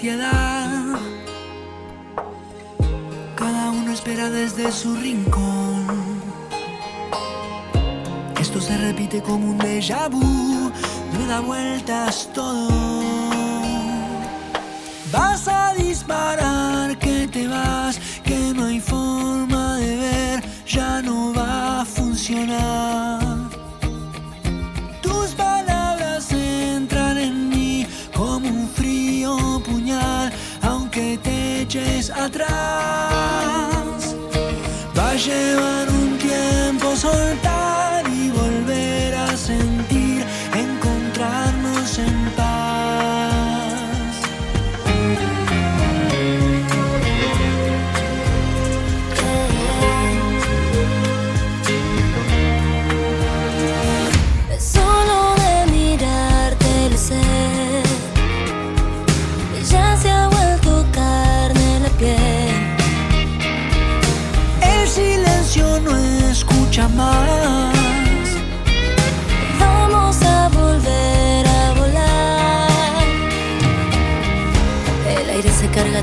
ansiedad.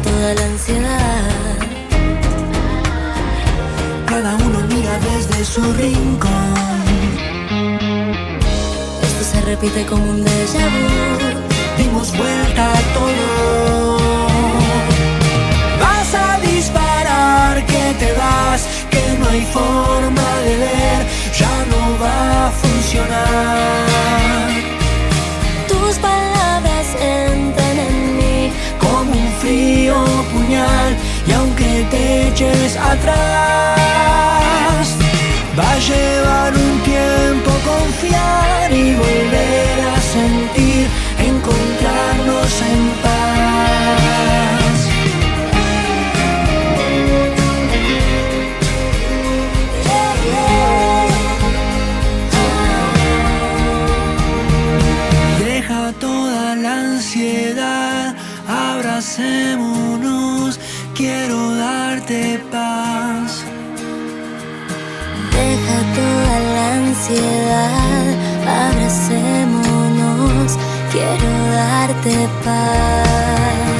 toda la ansiedad. Cada uno mira desde su rincón. Esto se repite como un déjà. Dimos vuelta a todo. Vas a disparar que te vas, que no hay forma de ver, ya no va a funcionar. frío puñal y aunque te eches atrás, va a llevar un tiempo confiar y volver a sentir, encontrarnos en abracémonos, quiero darte paz. Deja toda la ansiedad, abracémonos, quiero darte paz.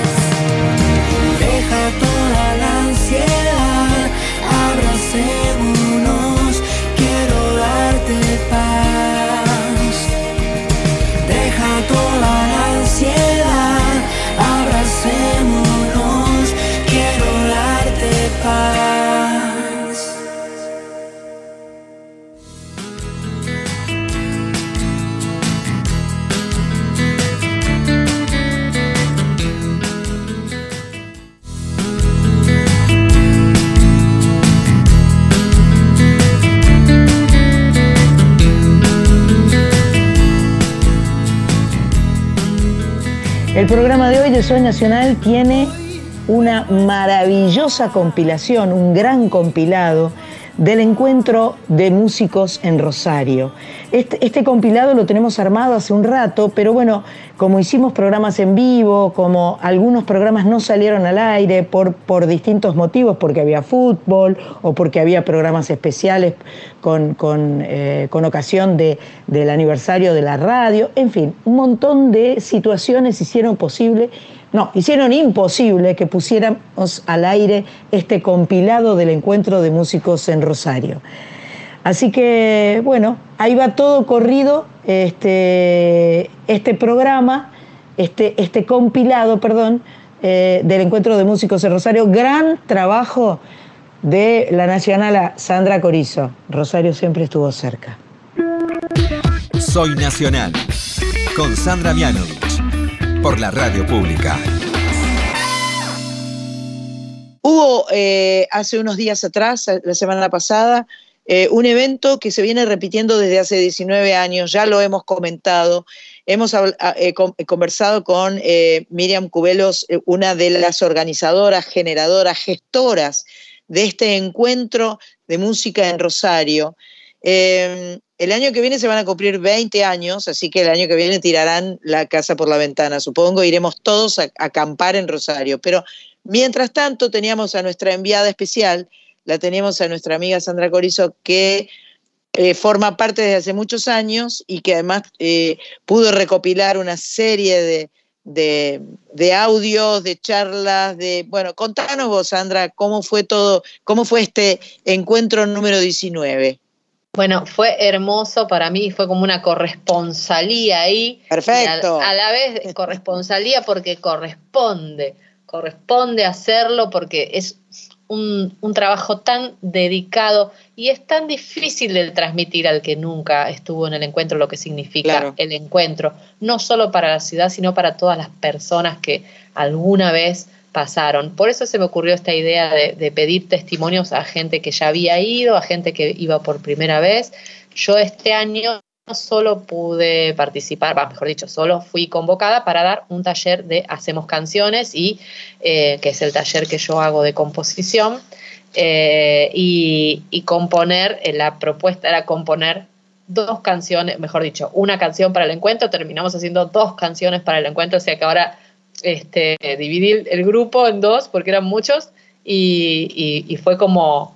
El programa de hoy de Soy Nacional tiene una maravillosa compilación, un gran compilado del encuentro de músicos en Rosario. Este, este, compilado lo tenemos armado hace un rato, pero bueno, como hicimos programas en vivo, como algunos programas no salieron al aire por, por distintos motivos, porque había fútbol o porque había programas especiales con, con, eh, con ocasión de, del aniversario de la radio, en fin, un montón de situaciones hicieron posible no, hicieron imposible que pusiéramos al aire este compilado del encuentro de músicos en Rosario. Así que, bueno, ahí va todo corrido este, este programa, este, este compilado, perdón, eh, del encuentro de músicos en Rosario. Gran trabajo de la nacional Sandra Corizo. Rosario siempre estuvo cerca. Soy Nacional, con Sandra Mianovich por la radio pública. Hubo eh, hace unos días atrás, la semana pasada, eh, un evento que se viene repitiendo desde hace 19 años, ya lo hemos comentado. Hemos eh, conversado con Miriam Cubelos, una de las organizadoras, generadoras, gestoras de este encuentro de música en Rosario. El año que viene se van a cumplir 20 años, así que el año que viene tirarán la casa por la ventana, supongo, iremos todos a, acampar en Rosario. Pero mientras tanto teníamos a nuestra enviada especial, la teníamos a nuestra amiga Sandra Corizo, que eh, forma parte desde hace muchos años y que además eh, pudo recopilar una serie de, de, de, audios, de charlas, de... Bueno, contanos vos, Sandra, cómo fue todo, cómo fue este encuentro número 19. Bueno, fue hermoso para mí, fue como una corresponsalía ahí. Perfecto. A, a, la vez corresponsalía porque corresponde, corresponde hacerlo porque es un, un, trabajo tan dedicado y es tan difícil de transmitir al que nunca estuvo en el encuentro lo que significa claro. el encuentro, no solo para la ciudad, sino para todas las personas que alguna vez pasaron. Por eso se me ocurrió esta idea de, pedir testimonios a gente que ya había ido, a gente que iba por primera vez. Yo este año solo pude participar, mejor dicho, solo fui convocada para dar un taller de Hacemos Canciones, y eh, que es el taller que yo hago de composición. Eh, y, y, componer, eh, la propuesta era componer dos canciones, mejor dicho, una canción para el encuentro, terminamos haciendo dos canciones para el encuentro, o sea que ahora este, dividir el grupo en dos porque eran muchos y, fue como,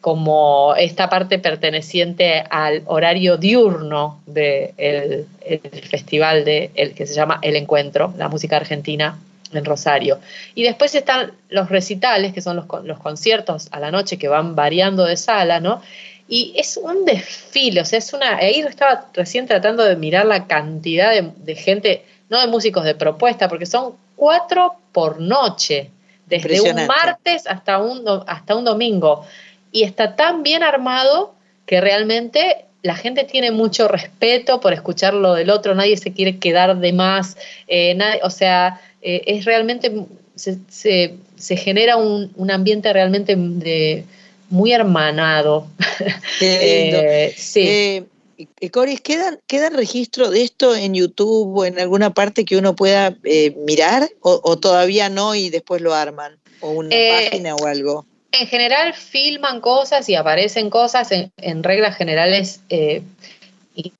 como esta parte perteneciente al horario diurno del de el festival de, el, que se llama El Encuentro, la música argentina en Rosario. Y después están los recitales, que son los, los conciertos a la noche que van variando de sala, ¿no? Y es un desfile, o sea, es una... Ahí estaba recién tratando de mirar la cantidad de gente no de músicos de propuesta, porque son cuatro por noche, desde un martes hasta un, hasta un domingo. Y está tan bien armado que realmente la gente tiene mucho respeto por escuchar lo del otro, nadie se quiere quedar de más, eh, nadie, o sea, eh, es realmente, se, se, se genera un, un, ambiente realmente de, muy hermanado. eh, sí. Eh, Coris, ¿quedan, ¿quedan registro de esto en YouTube o en alguna parte que uno pueda eh, mirar o, o, todavía no y después lo arman? ¿O una eh, página o algo? En general filman cosas y aparecen cosas, en, en reglas generales, eh,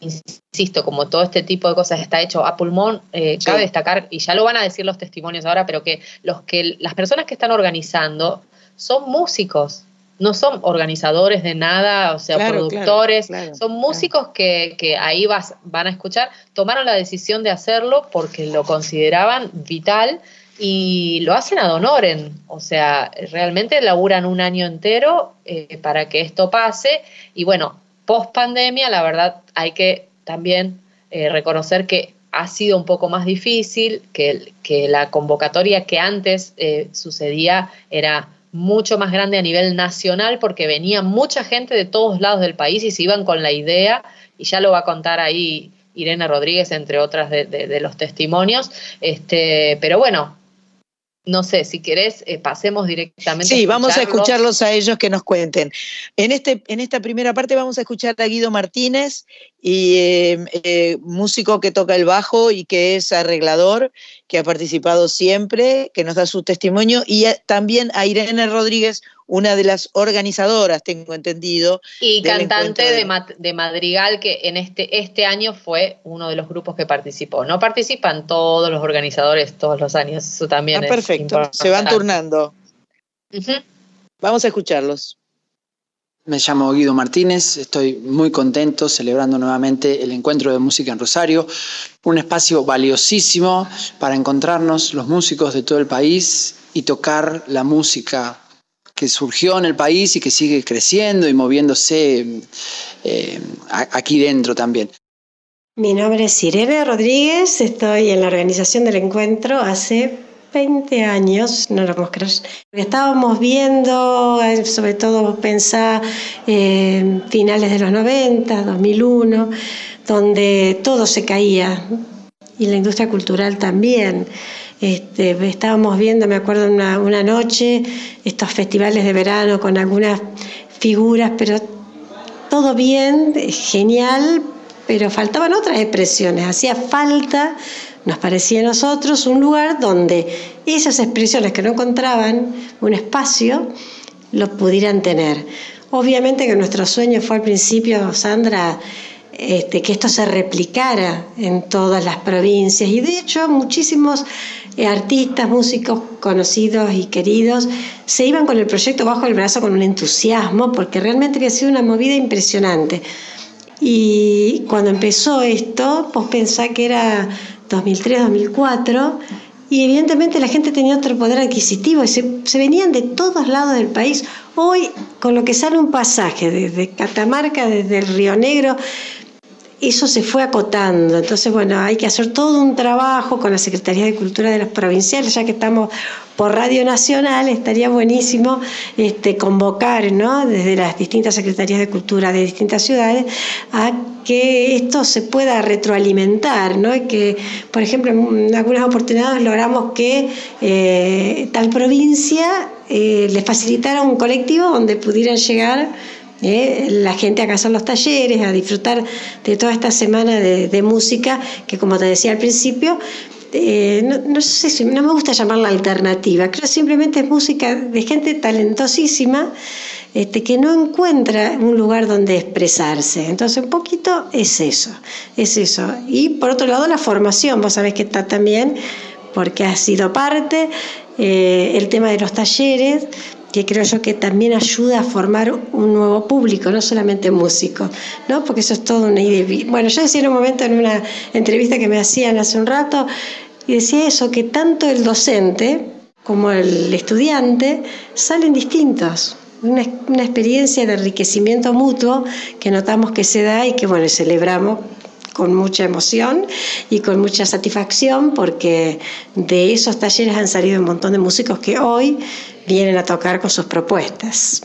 insisto, como todo este tipo de cosas está hecho a pulmón, sí. cabe destacar, y ya lo van a decir los testimonios ahora, pero que, los que las personas que están organizando son músicos, no son organizadores de nada, o sea, claro, productores, claro, claro, son músicos que, que, ahí vas, van a escuchar, tomaron la decisión de hacerlo porque lo consideraban vital y lo hacen ad honorem, o sea, realmente laburan un año entero eh, para que esto pase y bueno, post pandemia, la verdad hay que también eh, reconocer que ha sido un poco más difícil, que, que la convocatoria que antes eh, sucedía era mucho más grande a nivel nacional porque venía mucha gente de todos lados del país y se iban con la idea, y ya lo va a contar ahí Irene Rodríguez, entre otras de, de, de los testimonios, este, pero bueno, no sé, si querés, eh, pasemos directamente. Sí, vamos a escucharlos. escucharlos a ellos que nos cuenten. En, este, en esta primera parte vamos a escuchar a Guido Martínez, y, eh, eh, músico que toca el bajo y que es arreglador, que ha participado siempre, que nos da su testimonio, y a- también a Irene Rodríguez, una de las organizadoras, tengo entendido. Y cantante de, ma- de Madrigal, que en este, este año fue uno de los grupos que participó. No participan todos los organizadores todos los años, eso también Ah, es perfecto, se van turnando. Vamos a escucharlos. Me llamo Guido Martínez, estoy muy contento celebrando nuevamente el encuentro de música en Rosario, un espacio valiosísimo para encontrarnos los músicos de todo el país y tocar la música que surgió en el país y que sigue creciendo y moviéndose eh, aquí dentro también. Mi nombre es Irene Rodríguez, estoy en la organización del encuentro hace 20 años, no lo podemos creer. Estábamos viendo, eh, sobre todo pensá, eh, finales de los 90, 2001, donde todo se caía y la industria cultural también. Este, estábamos viendo, me acuerdo una noche, estos festivales de verano con algunas figuras, pero todo bien, genial, pero faltaban otras expresiones. Hacía falta, nos parecía a nosotros, un lugar donde esas expresiones que no encontraban un espacio, lo pudieran tener. Obviamente que nuestro sueño fue al principio, Sandra, este, que esto se replicara en todas las provincias y de hecho muchísimos eh, artistas, músicos conocidos y queridos se iban con el proyecto bajo el brazo con un entusiasmo porque realmente había sido una movida impresionante. Y cuando empezó esto, vos pensá que era 2003, 2004, y evidentemente la gente tenía otro poder adquisitivo, y se, se venían de todos lados del país. Hoy, con lo que sale un pasaje desde Catamarca, desde el Río Negro, eso se fue acotando. Entonces, bueno, hay que hacer todo un trabajo con la Secretaría de Cultura de los provinciales, ya que estamos por Radio Nacional, estaría buenísimo este, convocar ¿no? desde las distintas secretarías de cultura de distintas ciudades a que esto se pueda retroalimentar, ¿no? Y que, por ejemplo, en algunas oportunidades logramos que eh, tal provincia eh, le facilitara un colectivo donde pudieran llegar eh, la gente a hacer los talleres, a disfrutar de toda esta semana de, música que, como te decía al principio, eh, no, sé no me gusta llamarla alternativa, creo simplemente es música de gente talentosísima este, que no encuentra un lugar donde expresarse. Entonces, un poquito es eso, es eso. Y por otro lado, la formación, vos sabés que está también, porque ha sido parte, eh, el tema de los talleres, que creo yo que también ayuda a formar un nuevo público, no solamente músicos, ¿no? Porque eso es todo una idea. Bueno, yo decía en un momento en una entrevista que me hacían hace un rato, y decía eso, que tanto el docente como el estudiante salen distintos. Una, una experiencia de enriquecimiento mutuo que notamos que se da y que, bueno, celebramos con mucha emoción y con mucha satisfacción porque de esos talleres han salido un montón de músicos que hoy vienen a tocar con sus propuestas.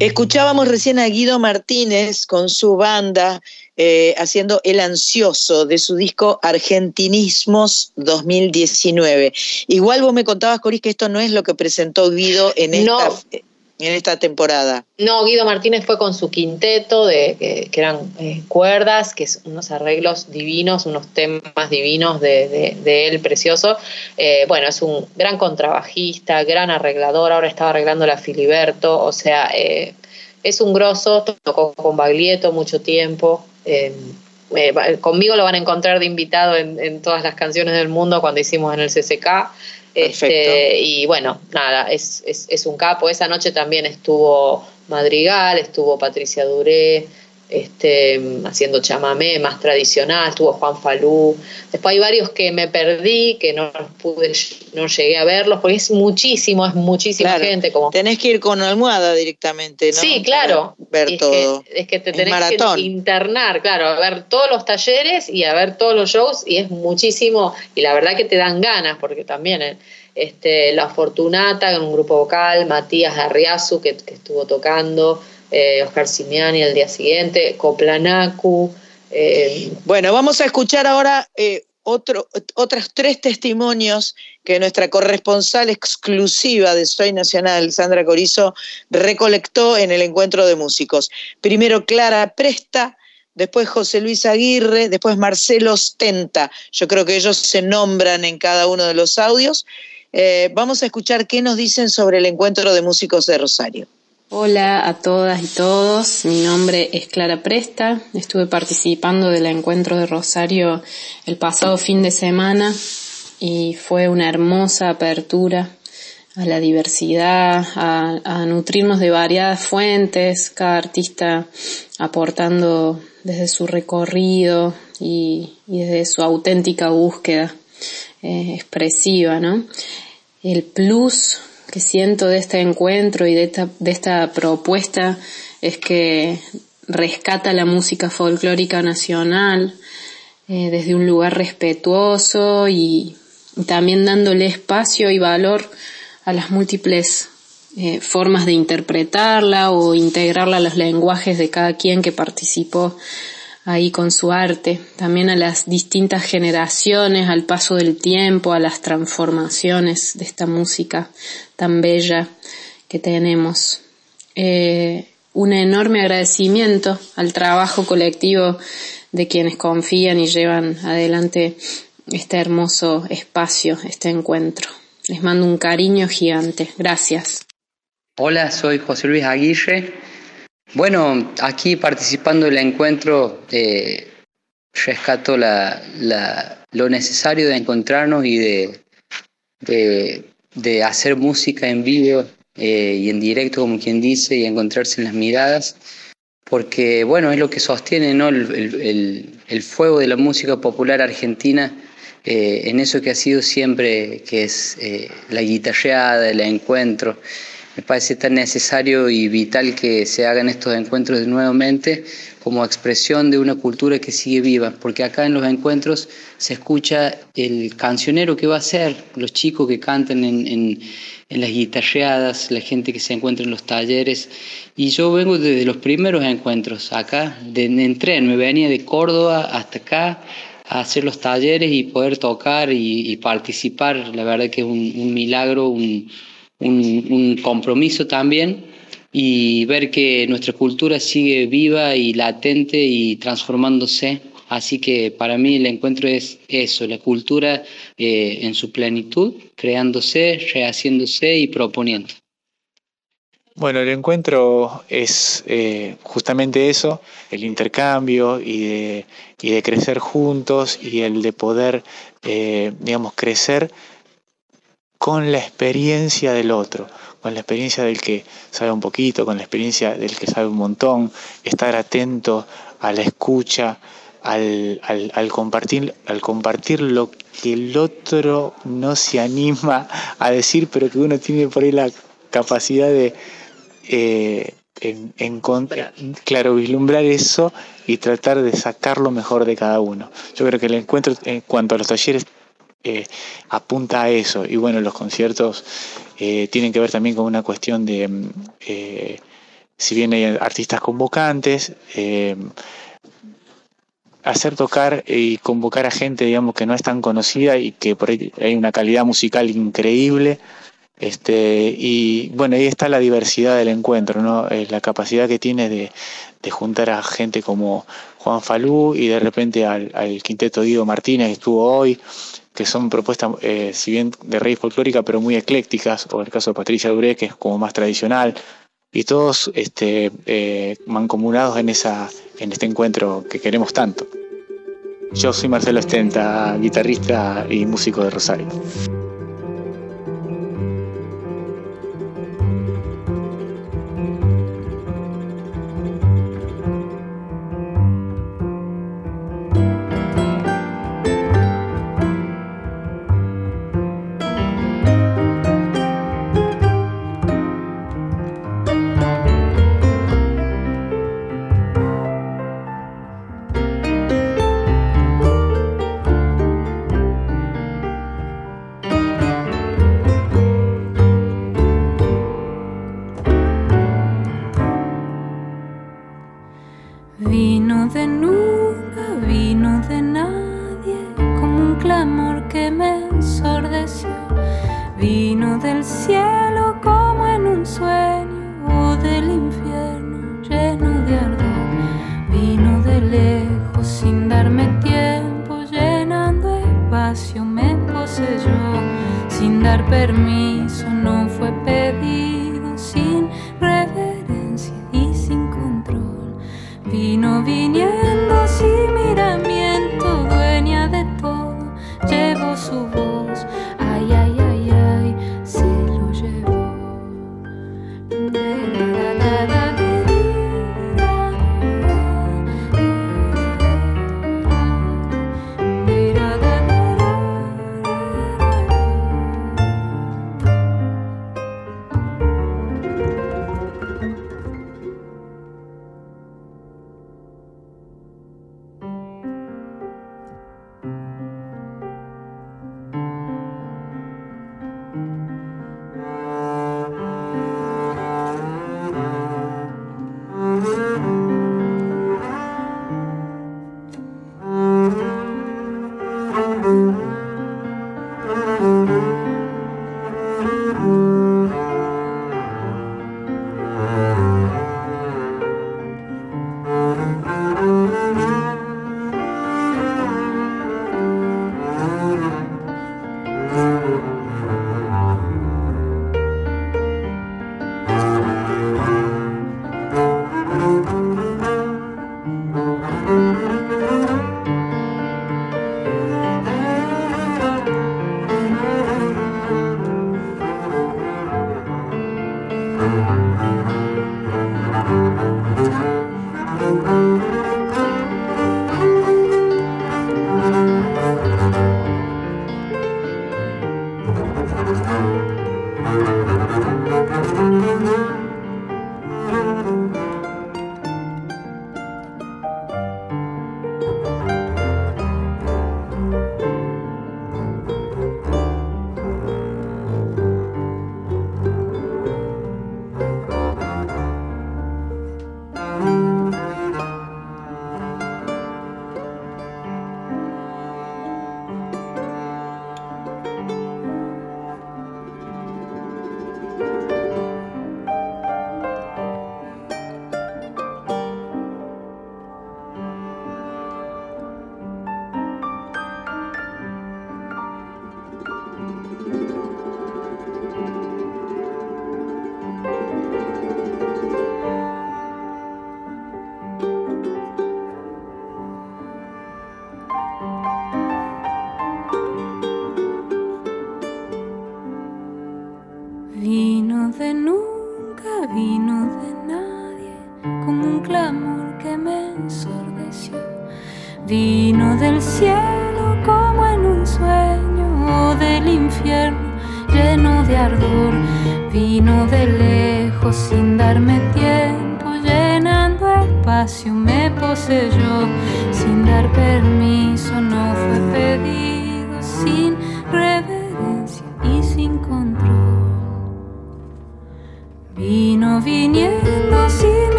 Escuchábamos recién a Guido Martínez con su banda eh, haciendo El Ansioso de su disco Argentinismos 2019. Igual vos me contabas, Coris, que esto no es lo que presentó Guido en esta, No. En esta temporada. No, Guido Martínez fue con su quinteto, de, que, eran eh, cuerdas, que es unos arreglos divinos, unos temas divinos de, de- él, precioso. Eh, bueno, es un gran contrabajista, gran arreglador, ahora estaba arreglando la Filiberto, o sea, eh, es un grosso, tocó con Baglietto mucho tiempo. conmigo lo van a encontrar de invitado en, en todas las canciones del mundo cuando hicimos en el CCK. Este, y bueno, nada, es, es, es un capo. Esa noche también estuvo Madrigal, estuvo Patricia Duré, este, haciendo chamamé más tradicional, estuvo Juan Falú. Después hay varios que me perdí, que no pude, no llegué a verlos, porque es muchísimo, es muchísima Claro, gente. Como, Tenés que ir con almohada directamente, ¿no? Sí, claro. Para ver es todo. Que, es que te Es tenés maratón. que internar, claro, a ver todos los talleres y a ver todos los shows y es muchísimo y la verdad que te dan ganas porque también eh, este, La Fortunata en un grupo vocal, Matías Arriazu que, que estuvo tocando, eh, Oscar Simiani el día siguiente, Coplanacu, eh, Bueno, vamos a escuchar ahora eh, otro, otros tres testimonios que nuestra corresponsal exclusiva de Soy Nacional, Sandra Corizo, recolectó en el encuentro de músicos. Primero Clara Presta, después José Luis Aguirre, después Marcelo Stenta. Yo creo que ellos se nombran en cada uno de los audios. Eh, vamos a escuchar qué nos dicen sobre el encuentro de músicos de Rosario. Hola a todas y todos, mi nombre es Clara Presta, estuve participando del encuentro de Rosario el pasado fin de semana y fue una hermosa apertura a la diversidad, a, nutrirnos de variadas fuentes, cada artista aportando desde su recorrido y, y desde su auténtica búsqueda eh, expresiva, ¿no? El plus que siento de este encuentro y de esta, de esta propuesta es que rescata la música folclórica nacional eh, desde un lugar respetuoso y, también dándole espacio y valor a las múltiples eh, formas de interpretarla o integrarla a los lenguajes de cada quien que participó ahí con su arte, también a las distintas generaciones, al paso del tiempo, a las transformaciones de esta música tan bella que tenemos. Eh, un enorme agradecimiento al trabajo colectivo de quienes confían y llevan adelante este hermoso espacio, este encuentro. Les mando un cariño gigante. Gracias. Hola, soy José Luis Aguirre. Bueno, aquí participando del encuentro eh, rescato la, lo necesario de encontrarnos y de, hacer música en vivo eh, y en directo, como quien dice, y encontrarse en las miradas, porque bueno, es lo que sostiene el fuego de la música popular argentina eh, en eso que ha sido siempre, que es eh, la guitarreada, el encuentro. Me parece tan necesario y vital que se hagan estos encuentros nuevamente como expresión de una cultura que sigue viva, porque acá en los encuentros se escucha el cancionero que va a ser, los chicos que cantan en, en- en las guitarreadas, la gente que se encuentra en los talleres, y yo vengo desde los primeros encuentros acá, de, en tren, me venía de Córdoba hasta acá, a hacer los talleres y poder tocar y, y participar. La verdad que es un, un milagro, un, un- compromiso también y ver que nuestra cultura sigue viva y latente y transformándose. Así que para mí el encuentro es eso, la cultura eh, en su plenitud, creándose, rehaciéndose y proponiendo. Bueno, el encuentro es eh, justamente eso, el intercambio y de, y de crecer juntos y el de poder, eh, digamos, crecer con la experiencia del otro, con la experiencia del que sabe un poquito, con la experiencia del que sabe un montón, estar atento a la escucha, al, al- al compartir, al compartir lo que el otro no se anima a decir, pero que uno tiene por ahí la capacidad de eh, en, encontrar, claro, vislumbrar eso y tratar de sacar lo mejor de cada uno. Yo creo que el encuentro en cuanto a los talleres eh, apunta a eso y bueno, los conciertos eh, tienen que ver también con una cuestión de, mm, eh, si bien hay artistas convocantes, hacer tocar y convocar a gente, digamos, que no es tan conocida y que por ahí hay una calidad musical increíble. Este, y bueno, ahí está la diversidad del encuentro, ¿no? La capacidad que tiene de, de juntar a gente como Juan Falú y de repente al, al quinteto Guido Martínez que estuvo hoy, que son propuestas, eh, si bien de raíz folclórica, pero muy eclécticas, o el caso de Patricia Duré, que es como más tradicional, y todos este, eh, mancomunados en, esa, en este encuentro que queremos tanto. Yo soy Marcelo Estenta, guitarrista y músico de Rosario.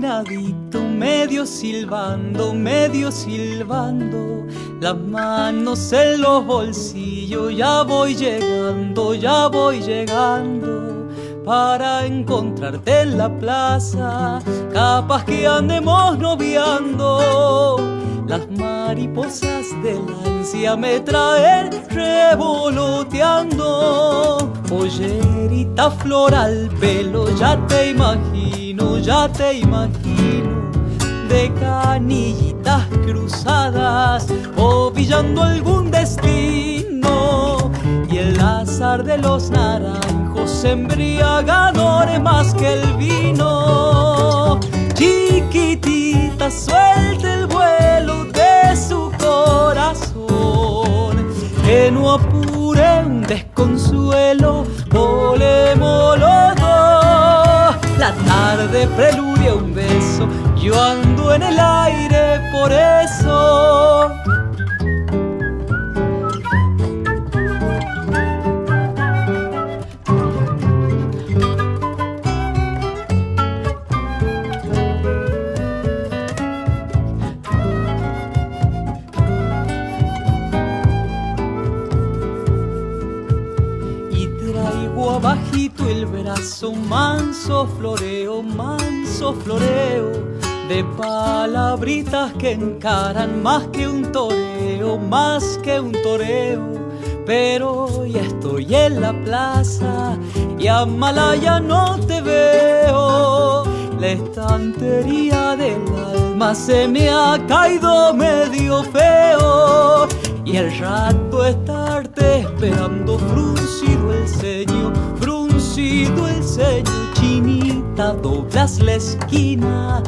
Medio silbando, medio silbando, las manos en los bolsillos, ya voy llegando, ya voy llegando para encontrarte en la plaza, capaz que andemos noviando. Las mariposas de la ansia me traen revoloteando. Pollerita floral, pelo, ya te imagino, ya te imagino. De canillitas cruzadas, ovillando algún destino. Y el azar de los naranjos embriagadores más que el vino. Chiquitita, suelta el vuelo de su corazón. Que no apure un desconsuelo, preludia un beso, yo ando en el aire por eso. y traigo abajito el brazo manso floreo palabritas que encaran más que un toreo, más que un toreo. Pero ya estoy en la plaza y a Malaya no te veo. La estantería del alma se me ha caído medio feo. Y el rato estarte esperando fruncido el ceño, fruncido el ceño, chinita, doblas la esquina.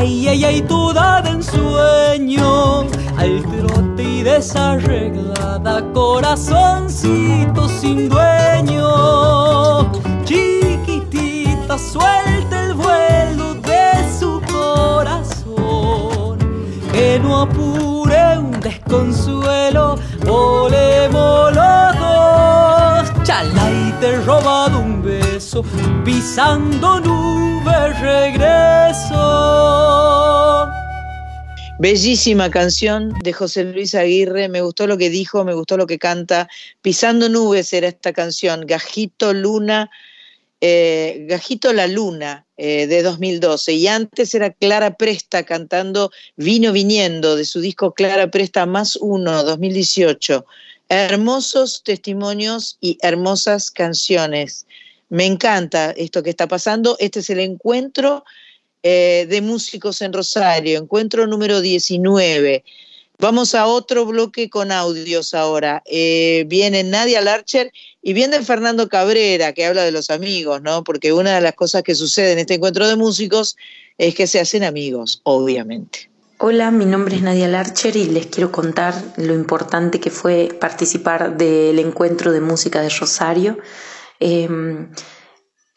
Ay, ay, ay, toda de ensueño, al trote y desarreglada, corazoncito sin dueño. Chiquitita, suelta el vuelo de su corazón, que no apure un desconsuelo, volemos los dos. Chala y te robado un pisando nubes regreso. Bellísima canción de José Luis Aguirre, me gustó lo que dijo, me gustó lo que canta. Pisando nubes era esta canción, Gajito Luna, eh, Gajito la Luna eh, de 2012. Y antes era Clara Presta cantando Vino Viniendo de su disco Clara Presta más uno, 2018. Hermosos testimonios y hermosas canciones. Me encanta esto que está pasando. Este es el encuentro eh, de músicos en Rosario, encuentro número 19. Vamos a otro bloque con audios ahora. Eh, viene Nadia Larcher y viene Fernando Cabrera, que habla de los amigos, ¿no? Porque una de las cosas que sucede en este encuentro de músicos es que se hacen amigos, obviamente. Hola, mi nombre es Nadia Larcher y les quiero contar lo importante que fue participar del encuentro de música de Rosario. Eh,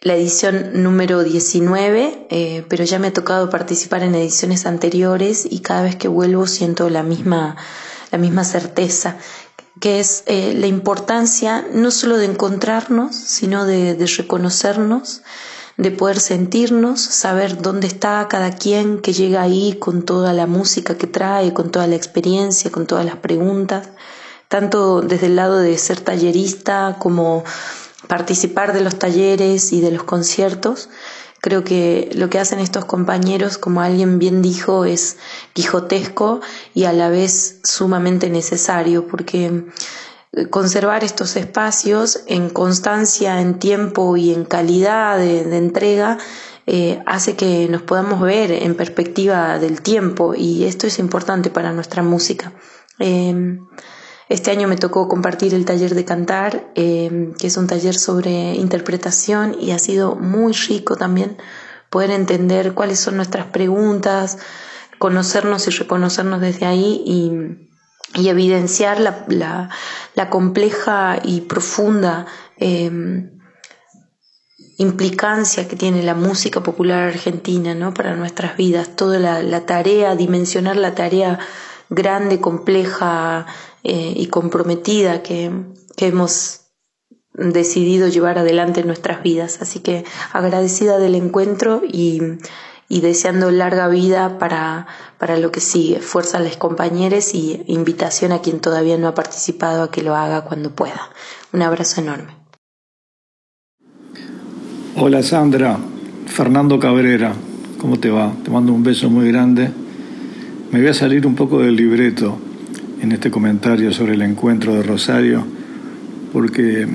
la edición número 19, eh, pero ya me ha tocado participar en ediciones anteriores y cada vez que vuelvo siento la misma, la misma certeza, que es eh, la importancia no solo de encontrarnos, sino de, de reconocernos, de poder sentirnos, saber dónde está cada quien que llega ahí con toda la música que trae, con toda la experiencia, con todas las preguntas, tanto desde el lado de ser tallerista como participar de los talleres y de los conciertos. Creo que lo que hacen estos compañeros, como alguien bien dijo, es quijotesco y a la vez sumamente necesario, porque conservar estos espacios en constancia, en tiempo y en calidad de, entrega eh, hace que nos podamos ver en perspectiva del tiempo y esto es importante para nuestra música. Eh, este año me tocó compartir el taller de cantar, eh, que es un taller sobre interpretación y ha sido muy rico también poder entender cuáles son nuestras preguntas, conocernos y reconocernos desde ahí y, evidenciar la, compleja y profunda eh, implicancia que tiene la música popular argentina ¿no? para nuestras vidas, toda la tarea, dimensionar la tarea grande, compleja eh, y comprometida que, que hemos decidido llevar adelante en nuestras vidas. Así que agradecida del encuentro y, y deseando larga vida para, para lo que sigue. Fuerza a los compañeros y invitación a quien todavía no ha participado a que lo haga cuando pueda. Un abrazo enorme. Hola Sandra, Fernando Cabrera, ¿cómo te va? Te mando un beso muy grande. Me voy a salir un poco del libreto en este comentario sobre el encuentro de Rosario, porque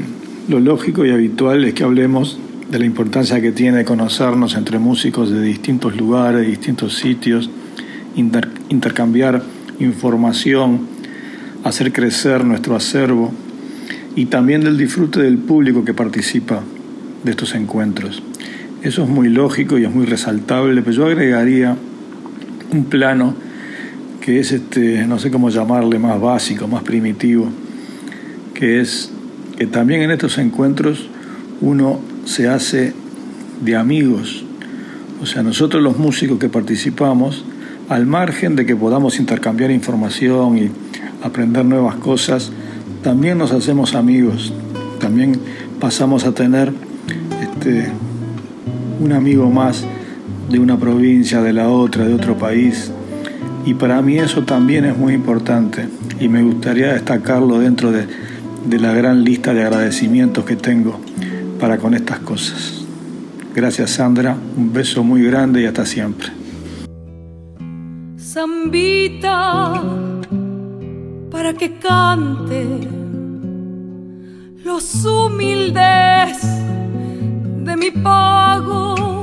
lo lógico y habitual es que hablemos de la importancia que tiene conocernos entre músicos de distintos lugares, de distintos sitios, inter- intercambiar información, hacer crecer nuestro acervo y también del disfrute del público que participa de estos encuentros. Eso es muy lógico y es muy resaltable, pero yo agregaría un plano que es este, no sé cómo llamarle, más básico, más primitivo, que es que también en estos encuentros uno se hace de amigos. O sea, nosotros los músicos que participamos, al margen de que podamos intercambiar información y aprender nuevas cosas, también nos hacemos amigos. También pasamos a tener este, un amigo más de una provincia, de la otra, de otro país. Y para mí eso también es muy importante y me gustaría destacarlo dentro de, de la gran lista de agradecimientos que tengo para con estas cosas. Gracias Sandra, un beso muy grande y hasta siempre. Zambita para que cante los humildes de mi pago.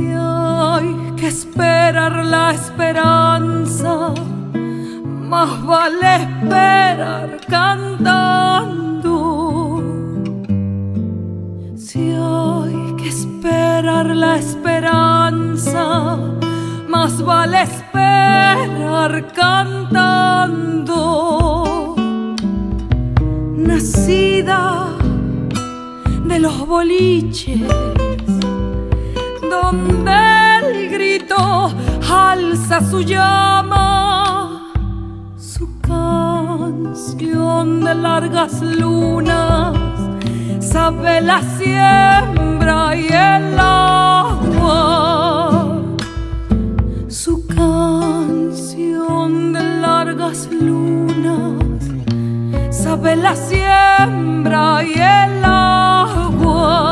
Si hay que esperar la esperanza, más vale esperar cantando. Si hay que esperar la esperanza, más vale esperar cantando. Nacida de los boliches, donde el grito alza su llama, su canción de largas lunas, sabe la siembra y el agua. Su canción de largas lunas sabe la siembra y el agua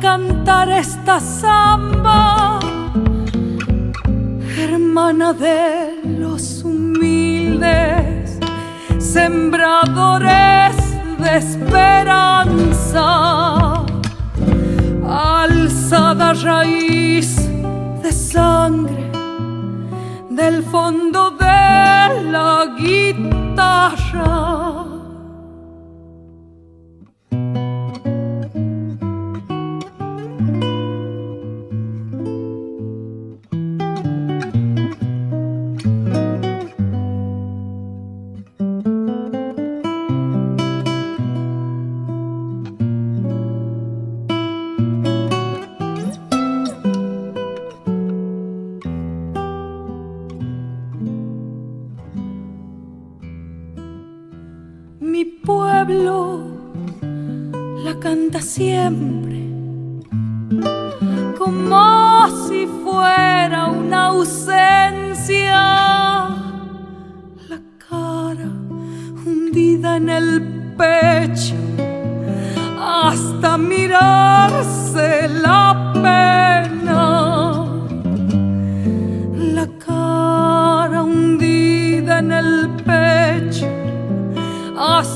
cantar esta samba hermana de los humildes sembradores de esperanza, alzada raíz de sangre del fondo de la guitarra.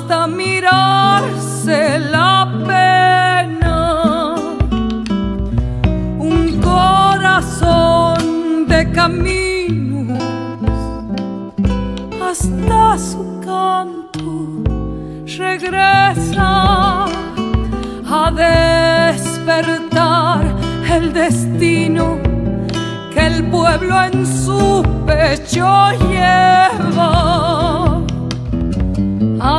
Hasta mirarse la pena. Un corazón de caminos hasta su canto regresa a despertar el destino que el pueblo en su pecho lleva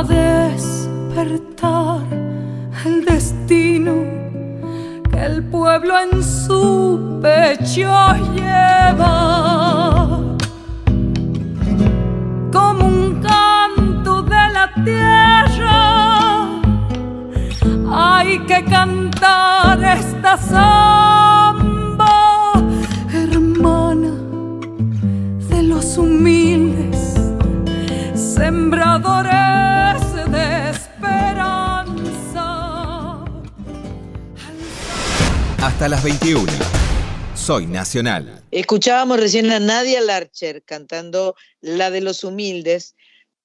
despertar el destino que el pueblo en su pecho lleva como un canto de la tierra. Hay que cantar esta samba, Hasta las 21. Soy Nacional. Escuchábamos recién a Nadia Larcher cantando La de los Humildes,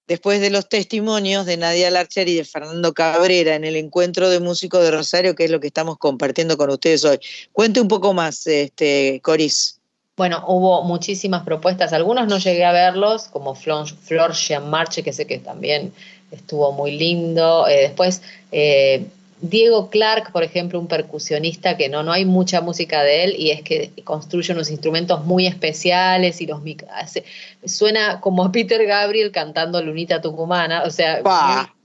después de los testimonios de Nadia Larcher y de Fernando Cabrera en el encuentro de músicos de Rosario, que es lo que estamos compartiendo con ustedes hoy. Cuente un poco más, este, Coris. Bueno, hubo muchísimas propuestas, algunos no llegué a verlos, como Flor, Flor Marche, que sé que también estuvo muy lindo. Eh, después, eh, Diego Clark, por ejemplo, un percusionista que no, no hay mucha música de él y es que construye unos instrumentos muy especiales y los hace- suena como a Peter Gabriel cantando Lunita Tucumana, o sea,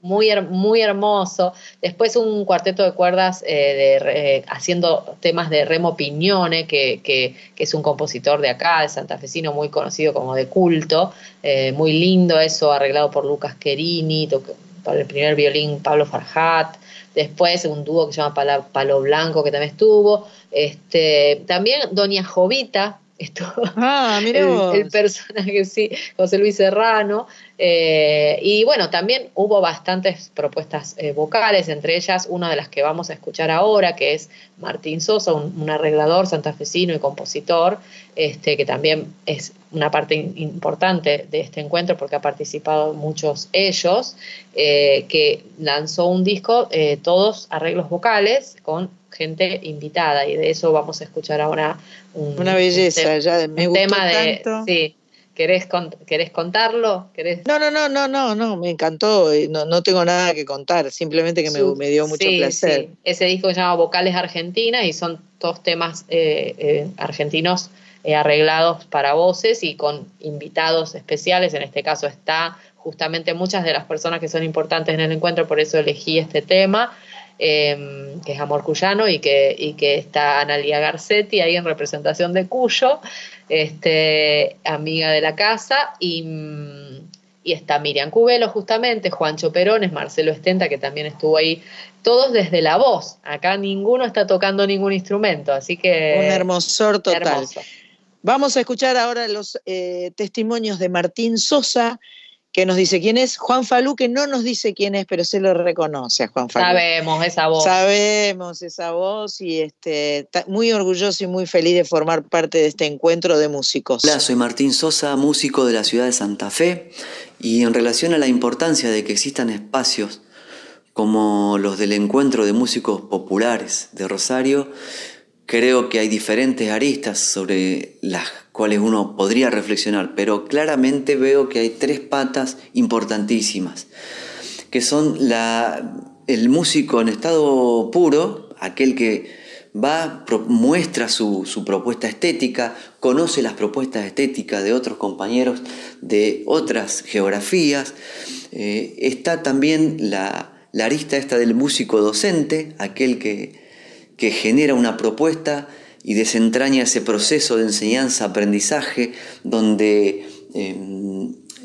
muy, muy hermoso. Después un cuarteto de cuerdas eh, de eh, haciendo temas de Remo Pignone, que, que- que es un compositor de acá, de santafesino, muy conocido como de culto, eh, muy lindo eso, arreglado por Lucas Querini, para el primer violín Pablo Farhat. Después un dúo que se llama Palo Blanco, que también estuvo. Este, también Doña Jovita, estuvo Ah, mira el, vos. el personaje, sí, José Luis Serrano. eh, y bueno, también hubo bastantes propuestas eh, vocales, entre ellas una de las que vamos a escuchar ahora, que es Martín Sosa, un, un arreglador santafesino y compositor, este, que también es una parte in- importante de este encuentro porque ha participado muchos ellos, eh, que lanzó un disco, todos arreglos vocales, con gente invitada, y de eso vamos a escuchar ahora un, Una un belleza, te- ya me un gustó tema de, tanto. sí, ¿querés, cont- ¿querés contarlo? ¿Querés? No, no, no, no, no, no, me encantó, eh, no, no tengo nada que contar, simplemente que me, Su- me dio mucho sí, placer. sí. Ese disco se llama Vocales Argentina y son todos temas eh, eh, argentinos eh, arreglados para voces y con invitados especiales. En este caso está justamente muchas de las personas que son importantes en el encuentro, por eso elegí este tema, eh, que es Amor Cuyano y que, y que está Analia Garcetti ahí en representación de Cuyo, este, amiga de la casa, y, y está Miriam Cubelo justamente, Juancho Perones, Marcelo Estenta, que también estuvo ahí, todos desde la voz. Acá ninguno está tocando ningún instrumento, así que... Un hermosor total. hermoso. Vamos a escuchar ahora los eh, testimonios de Martín Sosa, que nos dice quién es, Juan Falú, que no nos dice quién es, pero se lo reconoce a Juan Falú. Sabemos esa voz. Sabemos esa voz y este, muy orgulloso y muy feliz de formar parte de este encuentro de músicos. Hola, soy Martín Sosa, músico de la ciudad de Santa Fe, y en relación a la importancia de que existan espacios como los del encuentro de músicos populares de Rosario, creo que hay diferentes aristas sobre las cuales uno podría reflexionar, pero claramente veo que hay tres patas importantísimas, que son el músico en estado puro, aquel que va, muestra su, propuesta estética, conoce las propuestas estéticas de otros compañeros de otras geografías. Eh, está también la, arista esta del músico docente, aquel que, que genera una propuesta y desentraña ese proceso de enseñanza-aprendizaje donde eh,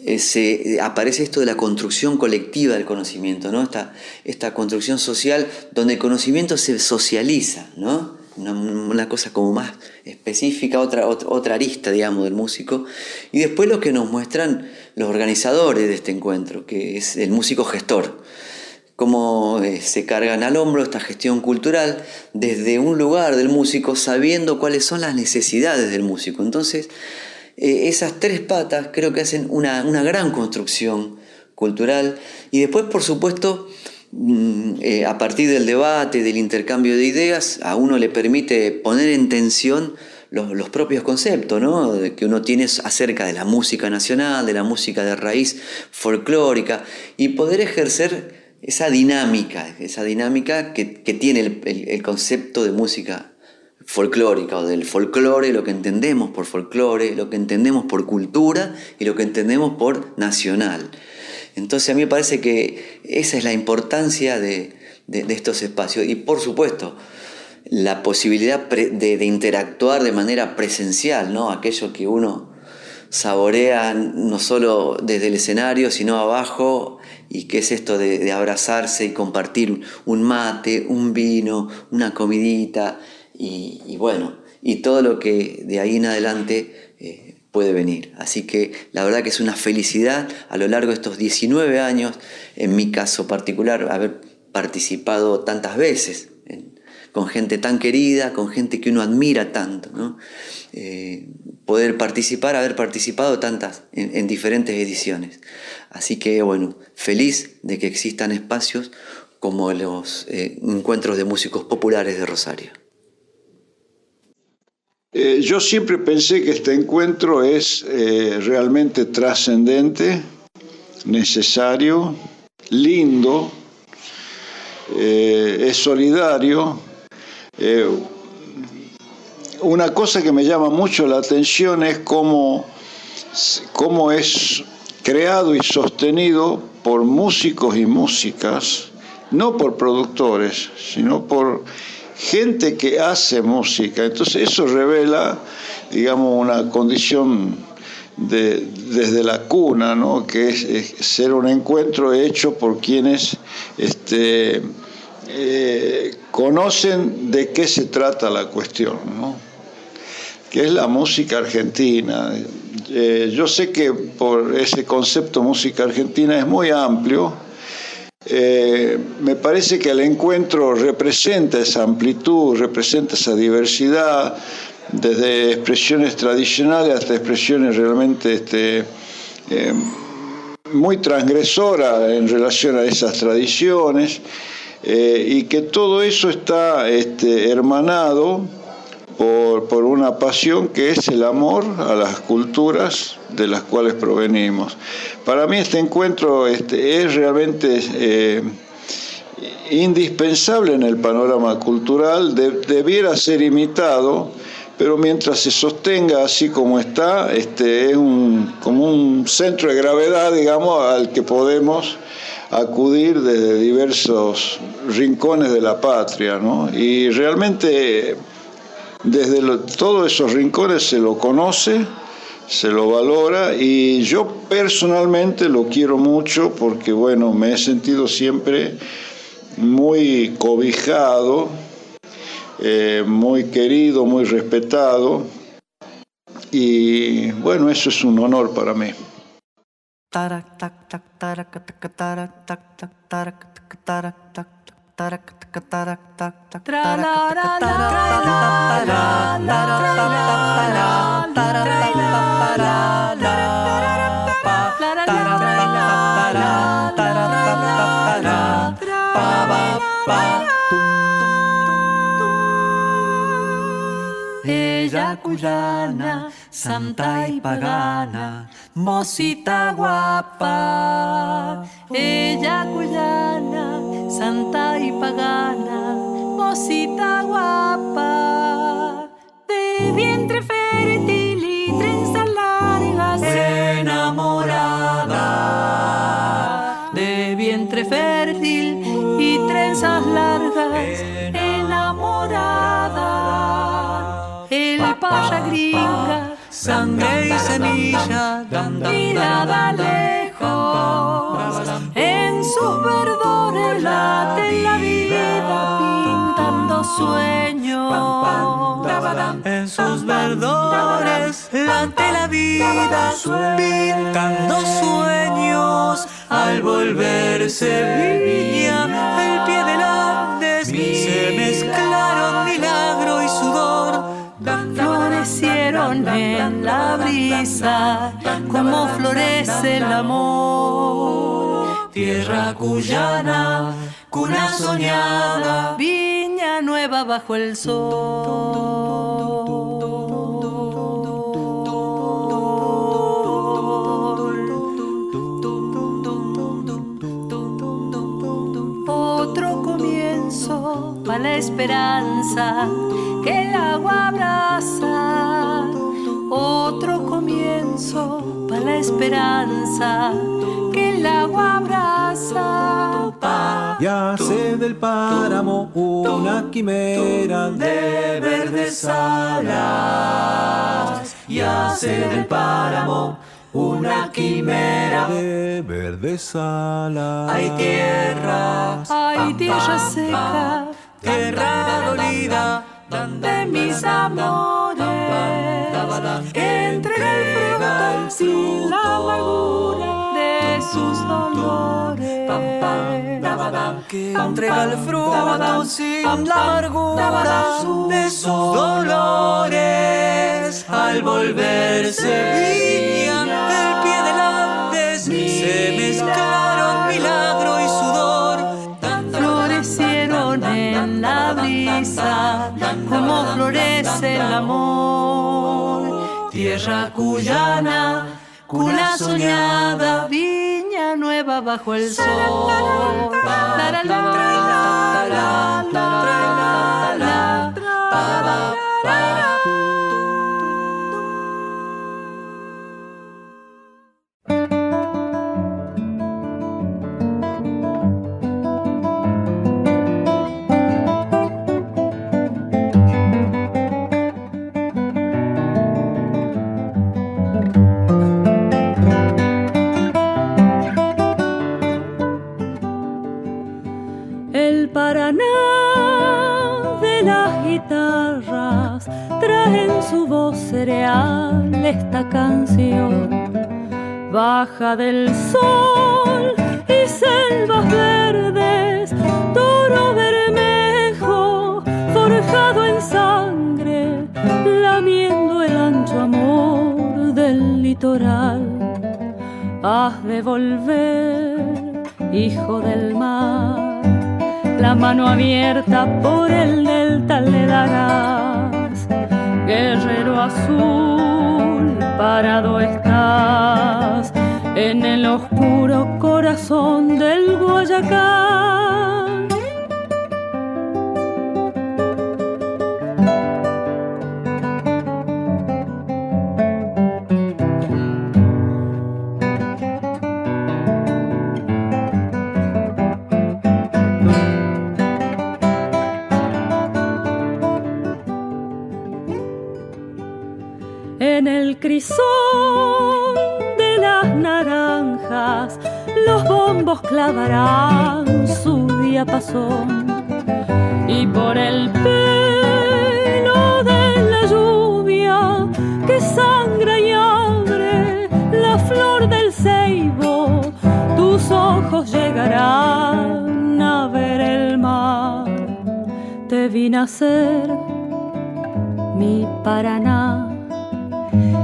eh, se, aparece esto de la construcción colectiva del conocimiento, ¿no? esta, esta construcción social donde el conocimiento se socializa, ¿no? una, una cosa como más específica, otra, otra, otra arista, digamos, del músico. Y después lo que nos muestran los organizadores de este encuentro, que es el músico gestor cómo eh, se cargan al hombro esta gestión cultural desde un lugar del músico sabiendo cuáles son las necesidades del músico. Entonces, eh, esas tres patas creo que hacen una, una gran construcción cultural y después, por supuesto, mm, eh, a partir del debate, del intercambio de ideas, a uno le permite poner en tensión los, los propios conceptos ¿no? Que uno tiene acerca de la música nacional, de la música de raíz folclórica y poder ejercer esa dinámica, esa dinámica que, que tiene el, el- concepto de música folclórica o del folclore, lo que entendemos por folclore, lo que entendemos por cultura y lo que entendemos por nacional. Entonces a mí me parece que esa es la importancia de, de- estos espacios. Y por supuesto, la posibilidad de, de interactuar de manera presencial, ¿no? Aquello que uno saborea no solo desde el escenario, sino abajo, y que es esto de, abrazarse y compartir un mate, un vino, una comidita, y, bueno, y todo lo que de ahí en adelante eh, puede venir. Así que la verdad que es una felicidad a lo largo de estos 19 años, en mi caso particular, haber participado tantas veces con gente tan querida, con gente que uno admira tanto, ¿no? Eh, poder participar, haber participado tantas en, en diferentes ediciones. Así que bueno, feliz de que existan espacios como los eh, encuentros de músicos populares de Rosario. Eh, yo siempre pensé que este encuentro es realmente trascendente, necesario, lindo, es solidario. Eh, una cosa que me llama mucho la atención es cómo, cómo es creado y sostenido por músicos y músicas, no por productores, sino por gente que hace música. Entonces eso revela, digamos, una condición de- desde la cuna, ¿no? que es, es ser un encuentro hecho por quienes este, eh, conocen de qué se trata la cuestión, ¿no? que es la música argentina. Eh, yo sé que por ese concepto música argentina es muy amplio, eh, me parece que el encuentro representa esa amplitud, representa esa diversidad, desde expresiones tradicionales hasta expresiones realmente este, muy transgresoras en relación a esas tradiciones, eh, y que todo eso está este, hermanado por, por una pasión que es el amor a las culturas de las cuales provenimos. Para mí este encuentro este, es realmente eh, indispensable en el panorama cultural, de- debiera ser imitado, pero mientras se sostenga así como está, este, es un, como un centro de gravedad, digamos, al que podemos acudir desde diversos rincones de la patria, ¿no? Y realmente desde todos esos rincones se lo conoce, se lo valora y yo personalmente lo quiero mucho porque, bueno, me he sentido siempre muy cobijado, eh, muy querido, muy respetado y, bueno, eso es un honor para mí. tarak tak tak tarak tak tarak tak tak tarak tak tarak tak tarak tak tarak tak tak Ba ba ba Ella cuyana, santa y pagana, mosita guapa. Ella cuyana, santa y pagana, mosita guapa, de vientre fértil y trenzas largas, enamorada de vientre fértil y trenzas largas, gringa, sangre y semilla, mirada lejos, en sus verdores late la vida pintando sueños. En sus verdores late la vida, pintando sueños. Al volverse viña, en la brisa como florece el amor. Tierra cuyana, cuna soñada, Viña nueva bajo el sol. Otro comienzo para la esperanza que el agua abraza. Otro comienzo para la esperanza que el agua abraza. Y hace del páramo una quimera de verdes alas y hace del páramo una quimera de verdes alas. Hay tierra, hay tierra seca, tierra dolida de mis amores. Entrega el fruto sin la amargura de sus dolores. que entrega el fruto sin la amargura de sus dolores al volverse viña del pie del Andes se mezclaron milagro la brisa como florece el amor. Tierra cuyana, cuna soñada, viña nueva bajo el sol. Cereal esta canción. Baja del sol y selvas verdes, toro bermejo forjado en sangre, lamiendo el ancho amor del litoral. Has de volver, hijo del mar la mano abierta por el delta le darás. Guerrero azul, parado estás en el oscuro corazón del Guayacán. El crisol de las naranjas, los bombos clavarán su diapasón. Y por el pelo de la lluvia que sangra y abre la flor del ceibo, tus ojos llegarán a ver el mar. Te vi nacer, mi Paraná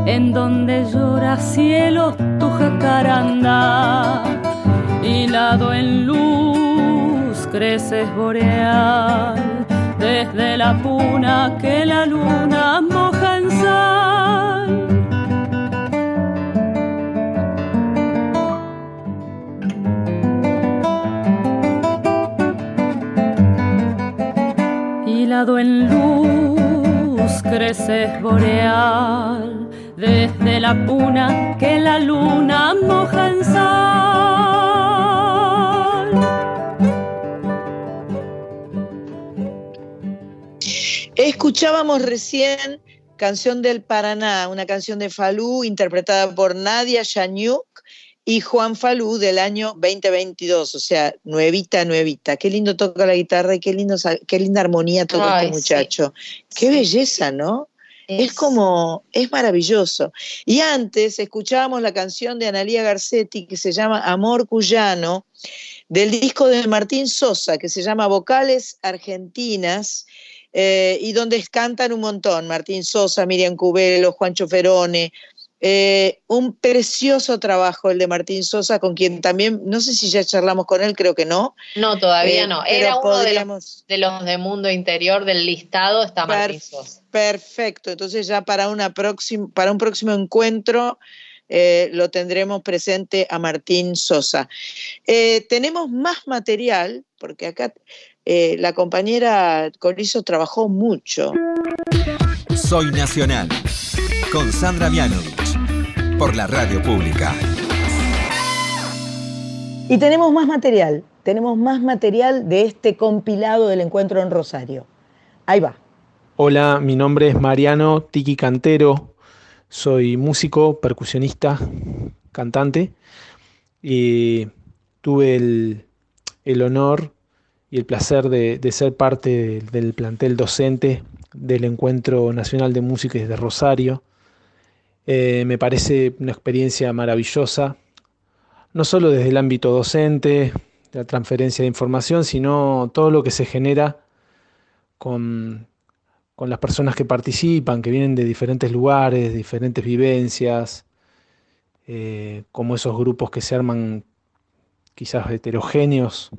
en donde llora cielo tu jacaranda, hilado en luz creces boreal, desde la puna que la luna moja en sal. Hilado en luz creces boreal, desde la puna que la luna moja en sal. Escuchábamos recién Canción del Paraná, una canción de Falú interpretada por Nadia Yanyuk y Juan Falú del año 2022, o sea, nuevita, nuevita. Qué lindo toca la guitarra y qué, lindo, qué linda armonía toca Ay, este sí. muchacho. Qué belleza, ¿no? Es como, es maravilloso. Y antes escuchábamos la canción de Analía Garcetti que se llama Amor Cuyano, del disco de Martín Sosa, que se llama Vocales Argentinas, eh, y donde cantan un montón, Martín Sosa, Miriam Cubelo, Juancho Ferone. Eh, un precioso trabajo el de Martín Sosa, con quien también, no sé si ya charlamos con él, creo que no. No, todavía Eh, no. Era uno de los, de los de Mundo Interior del listado, está Martín Sosa. Perfecto, entonces ya para, una próxima, para un próximo encuentro eh, lo tendremos presente a Martín Sosa. Eh, tenemos más material, porque acá eh, la compañera Corizo trabajó mucho. Soy Nacional. Con Sandra Mianovich. Por la radio pública. Y tenemos más material. tenemos más material de este compilado del encuentro en Rosario. Ahí va. Hola, mi nombre es Mariano Tiki Cantero, soy músico, percusionista, cantante y tuve el, el honor y el placer de, de ser parte del, del plantel docente del Encuentro Nacional de Música de Rosario. Eh, me parece una experiencia maravillosa, no solo desde el ámbito docente, la transferencia de información, sino todo lo que se genera con, con las personas que participan, que vienen de diferentes lugares, diferentes vivencias, eh, como esos grupos que se arman quizás heterogéneos,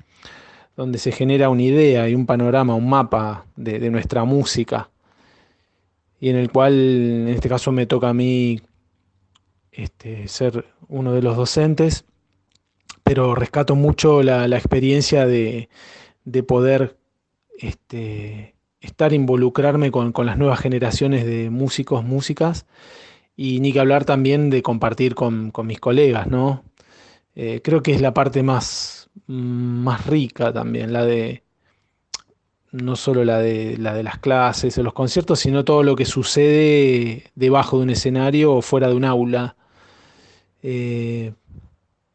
donde se genera una idea y un panorama, un mapa de nuestra música, y en el cual en este caso me toca a mí este, ser uno de los docentes, pero rescato mucho la, la experiencia de, de poder este, estar, involucrarme con, con, las nuevas generaciones de músicos, músicas, y ni que hablar también de compartir con, con mis colegas, ¿no? Eh, creo que es la parte más, más rica también, la de no solo la de, la de las clases o los conciertos, sino todo lo que sucede debajo de un escenario o fuera de un aula. Eh,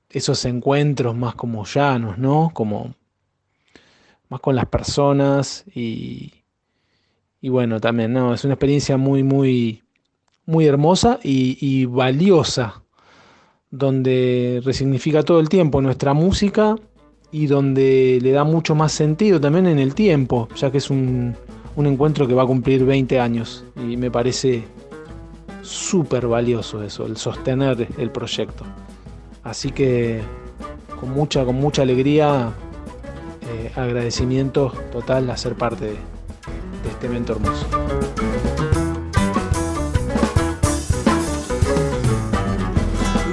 esos encuentros más como llanos, ¿no? Como más con las personas y, y bueno, también, ¿no? Es una experiencia muy, muy, muy hermosa y, y valiosa, donde resignifica todo el tiempo nuestra música y donde le da mucho más sentido también en el tiempo, ya que es un, un encuentro que va a cumplir 20 años y me parece súper valioso eso, el sostener el proyecto. Así que con mucha, con mucha alegría, eh, agradecimiento total a ser parte de, este evento hermoso.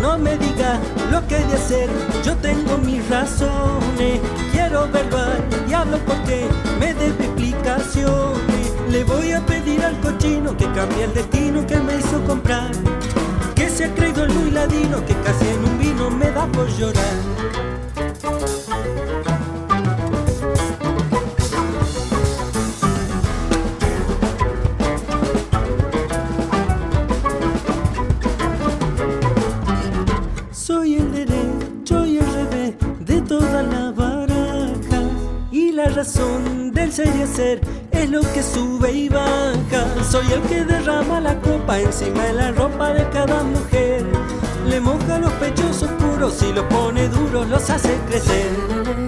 No me diga lo que he de hacer, yo tengo mis razones. Al diablo porque me debe explicaciones. Le voy a pedir al cochino que cambie el destino que me hizo comprar. Que se ha creído el muy ladino, que casi en un vino me da por llorar. Razón del ser y hacer es lo que sube y baja. Soy el que derrama la copa encima de la ropa de cada mujer. Le moja los pechos oscuros y los pone duros, los hace crecer.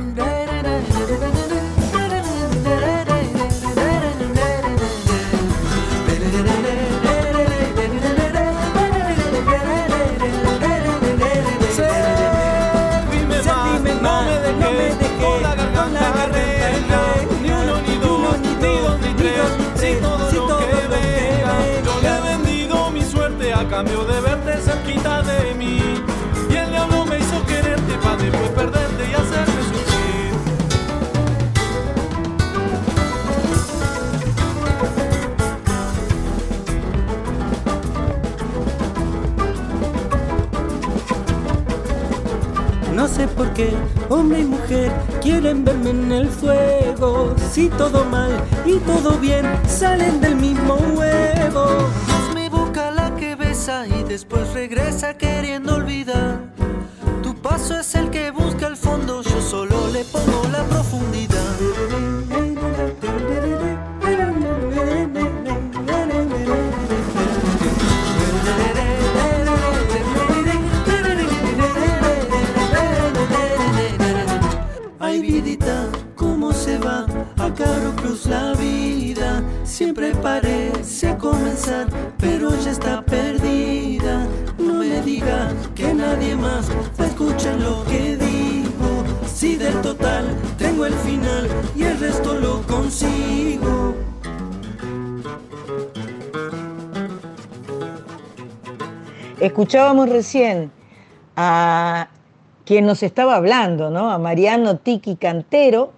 No sé por qué hombre y mujer quieren verme en el fuego. Si todo mal y todo bien salen del mismo huevo. Es mi boca la que besa y después regresa queriendo olvidar. Tu paso es el que busca el fondo, yo solo le pongo la profundidad. Parece comenzar, pero ya está perdida. No me diga que nadie más va lo que digo. Si del total tengo el final y el resto lo consigo. Escuchábamos recién a quien nos estaba hablando, ¿no? A Mariano Tiki Cantero,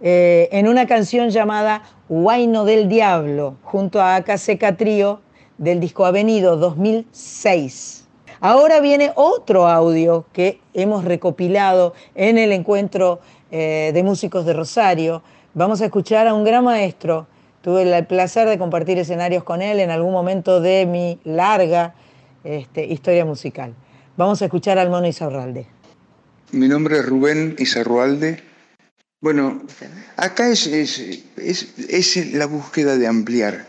eh, en una canción llamada Guaino del Diablo, junto a AKC Trío del disco Avenido 2006. Ahora viene otro audio que hemos recopilado en el encuentro eh, de músicos de Rosario. Vamos a escuchar a un gran maestro. Tuve el placer de compartir escenarios con él en algún momento de mi larga este, historia musical. Vamos a escuchar al mono Isaurralde. Mi nombre es Rubén Izarrualde. Bueno, acá es, es, es- es la búsqueda de ampliar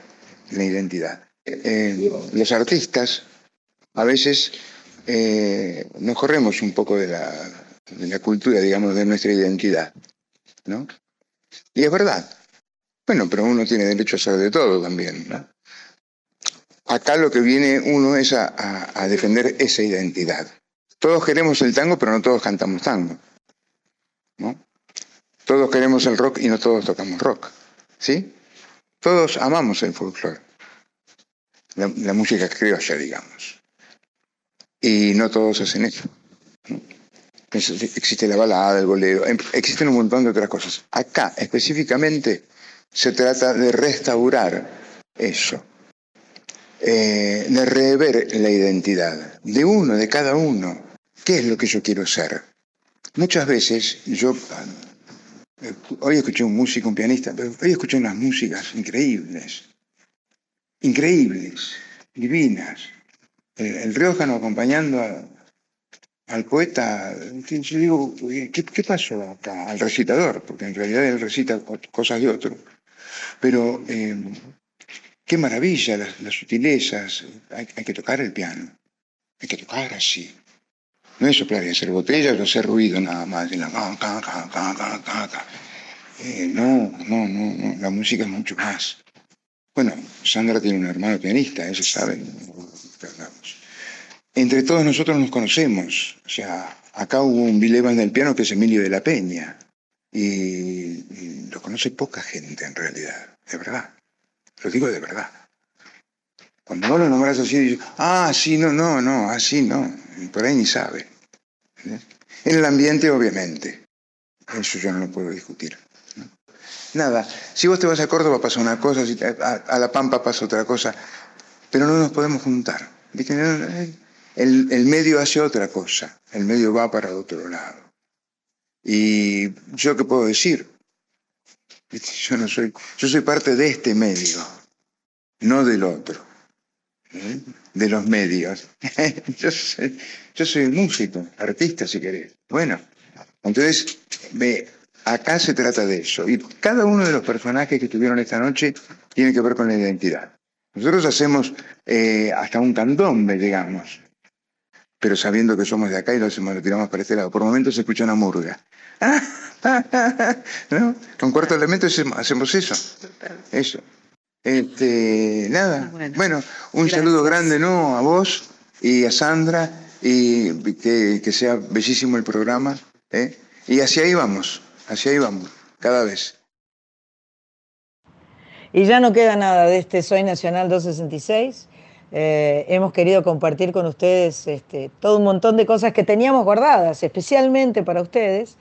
la identidad. Eh, los artistas a veces eh, nos corremos un poco de la, de la cultura, digamos, de nuestra identidad, ¿no? Y es verdad. Bueno, pero uno tiene derecho a hacer de todo también, ¿no? Acá lo que viene uno es a, a- a defender esa identidad. Todos queremos el tango, pero no todos cantamos tango. ¿no? Todos queremos el rock y no todos tocamos rock. ¿Sí? Todos amamos el folclore. La, la música criolla, digamos. Y no todos hacen eso. Existe la balada, el bolero, em- existen un montón de otras cosas. Acá, específicamente, se trata de restaurar eso eh, de rever la identidad de uno, de cada uno. ¿Qué es lo que yo quiero ser? Muchas veces yo, hoy escuché un músico, un pianista, pero hoy escuché unas músicas increíbles, increíbles, divinas. El, el Riojano acompañando al poeta, yo digo, ¿qué, pasó acá? Al recitador, porque en realidad él recita co- cosas de otro. Pero eh, Qué maravilla, las, las sutilezas. Hay, hay que tocar el piano. Hay que tocar así. No es soplar y hacer botellas o hacer ruido nada más. la ca, ca, ca, ca. Eh, no, no, no, no. La música es mucho más. Bueno, Sandra tiene un hermano pianista, eso saben. Entre todos nosotros nos conocemos. O sea, acá hubo un Bill del piano que es Emilio de la Peña. Y lo conoce poca gente en realidad, de verdad. Lo digo de verdad. Cuando no lo nombras así, dices, ah, sí, no, no, no, así no. Y Por ahí ni sabe. En el ambiente, obviamente. Eso yo no lo puedo discutir. ¿no? Nada, si vos te vas a Córdoba pasa una cosa, si te- a, a La Pampa pasa otra cosa, pero no nos podemos juntar. No, no, eh, El, el medio hace otra cosa, el medio va para otro lado. Y yo qué puedo decir. Yo no soy, yo soy parte de este medio, no del otro. De los medios. yo, soy, yo soy músico, artista si querés. Bueno, entonces, ve, acá se trata de eso. Y cada uno de los personajes que estuvieron esta noche tiene que ver con la identidad. Nosotros hacemos eh, hasta un candombe, digamos, pero sabiendo que somos de acá y lo hacemos, lo tiramos para este lado. Por momentos se escucha una murga. ¿No? Con cuarto elemento hacemos- hacemos eso. Eso. Este, nada. Bueno, un saludo grande ¿no? a vos y a Sandra y que, que sea bellísimo el programa. ¿eh? Y hacia ahí vamos, hacia ahí vamos, cada vez. Y ya no queda nada de este Soy Nacional 266. Eh, hemos querido compartir con ustedes este, todo un montón de cosas que teníamos guardadas, especialmente para ustedes,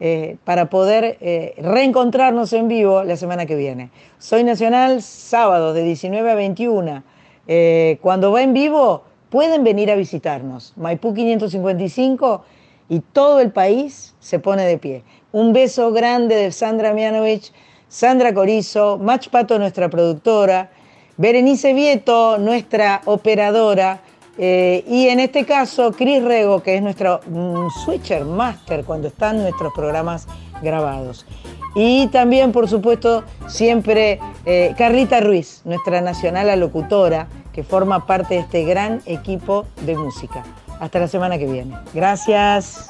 eh, para poder eh, reencontrarnos en vivo la semana que viene. Soy Nacional, sábado de 19 a 21. Eh, cuando va en vivo, pueden venir a visitarnos. Maipú 555 y todo el país se pone de pie. Un beso grande de Sandra Mianovich, Sandra Corizo, Mach Pato, nuestra productora, Berenice Vieto, nuestra operadora, eh, y en este caso, Cris Rego, que es nuestro mm, switcher master cuando están nuestros programas grabados. Y también, por supuesto, siempre eh, Carlita Ruiz, nuestra nacional locutora, que forma parte de este gran equipo de música. Hasta la semana que viene. Gracias.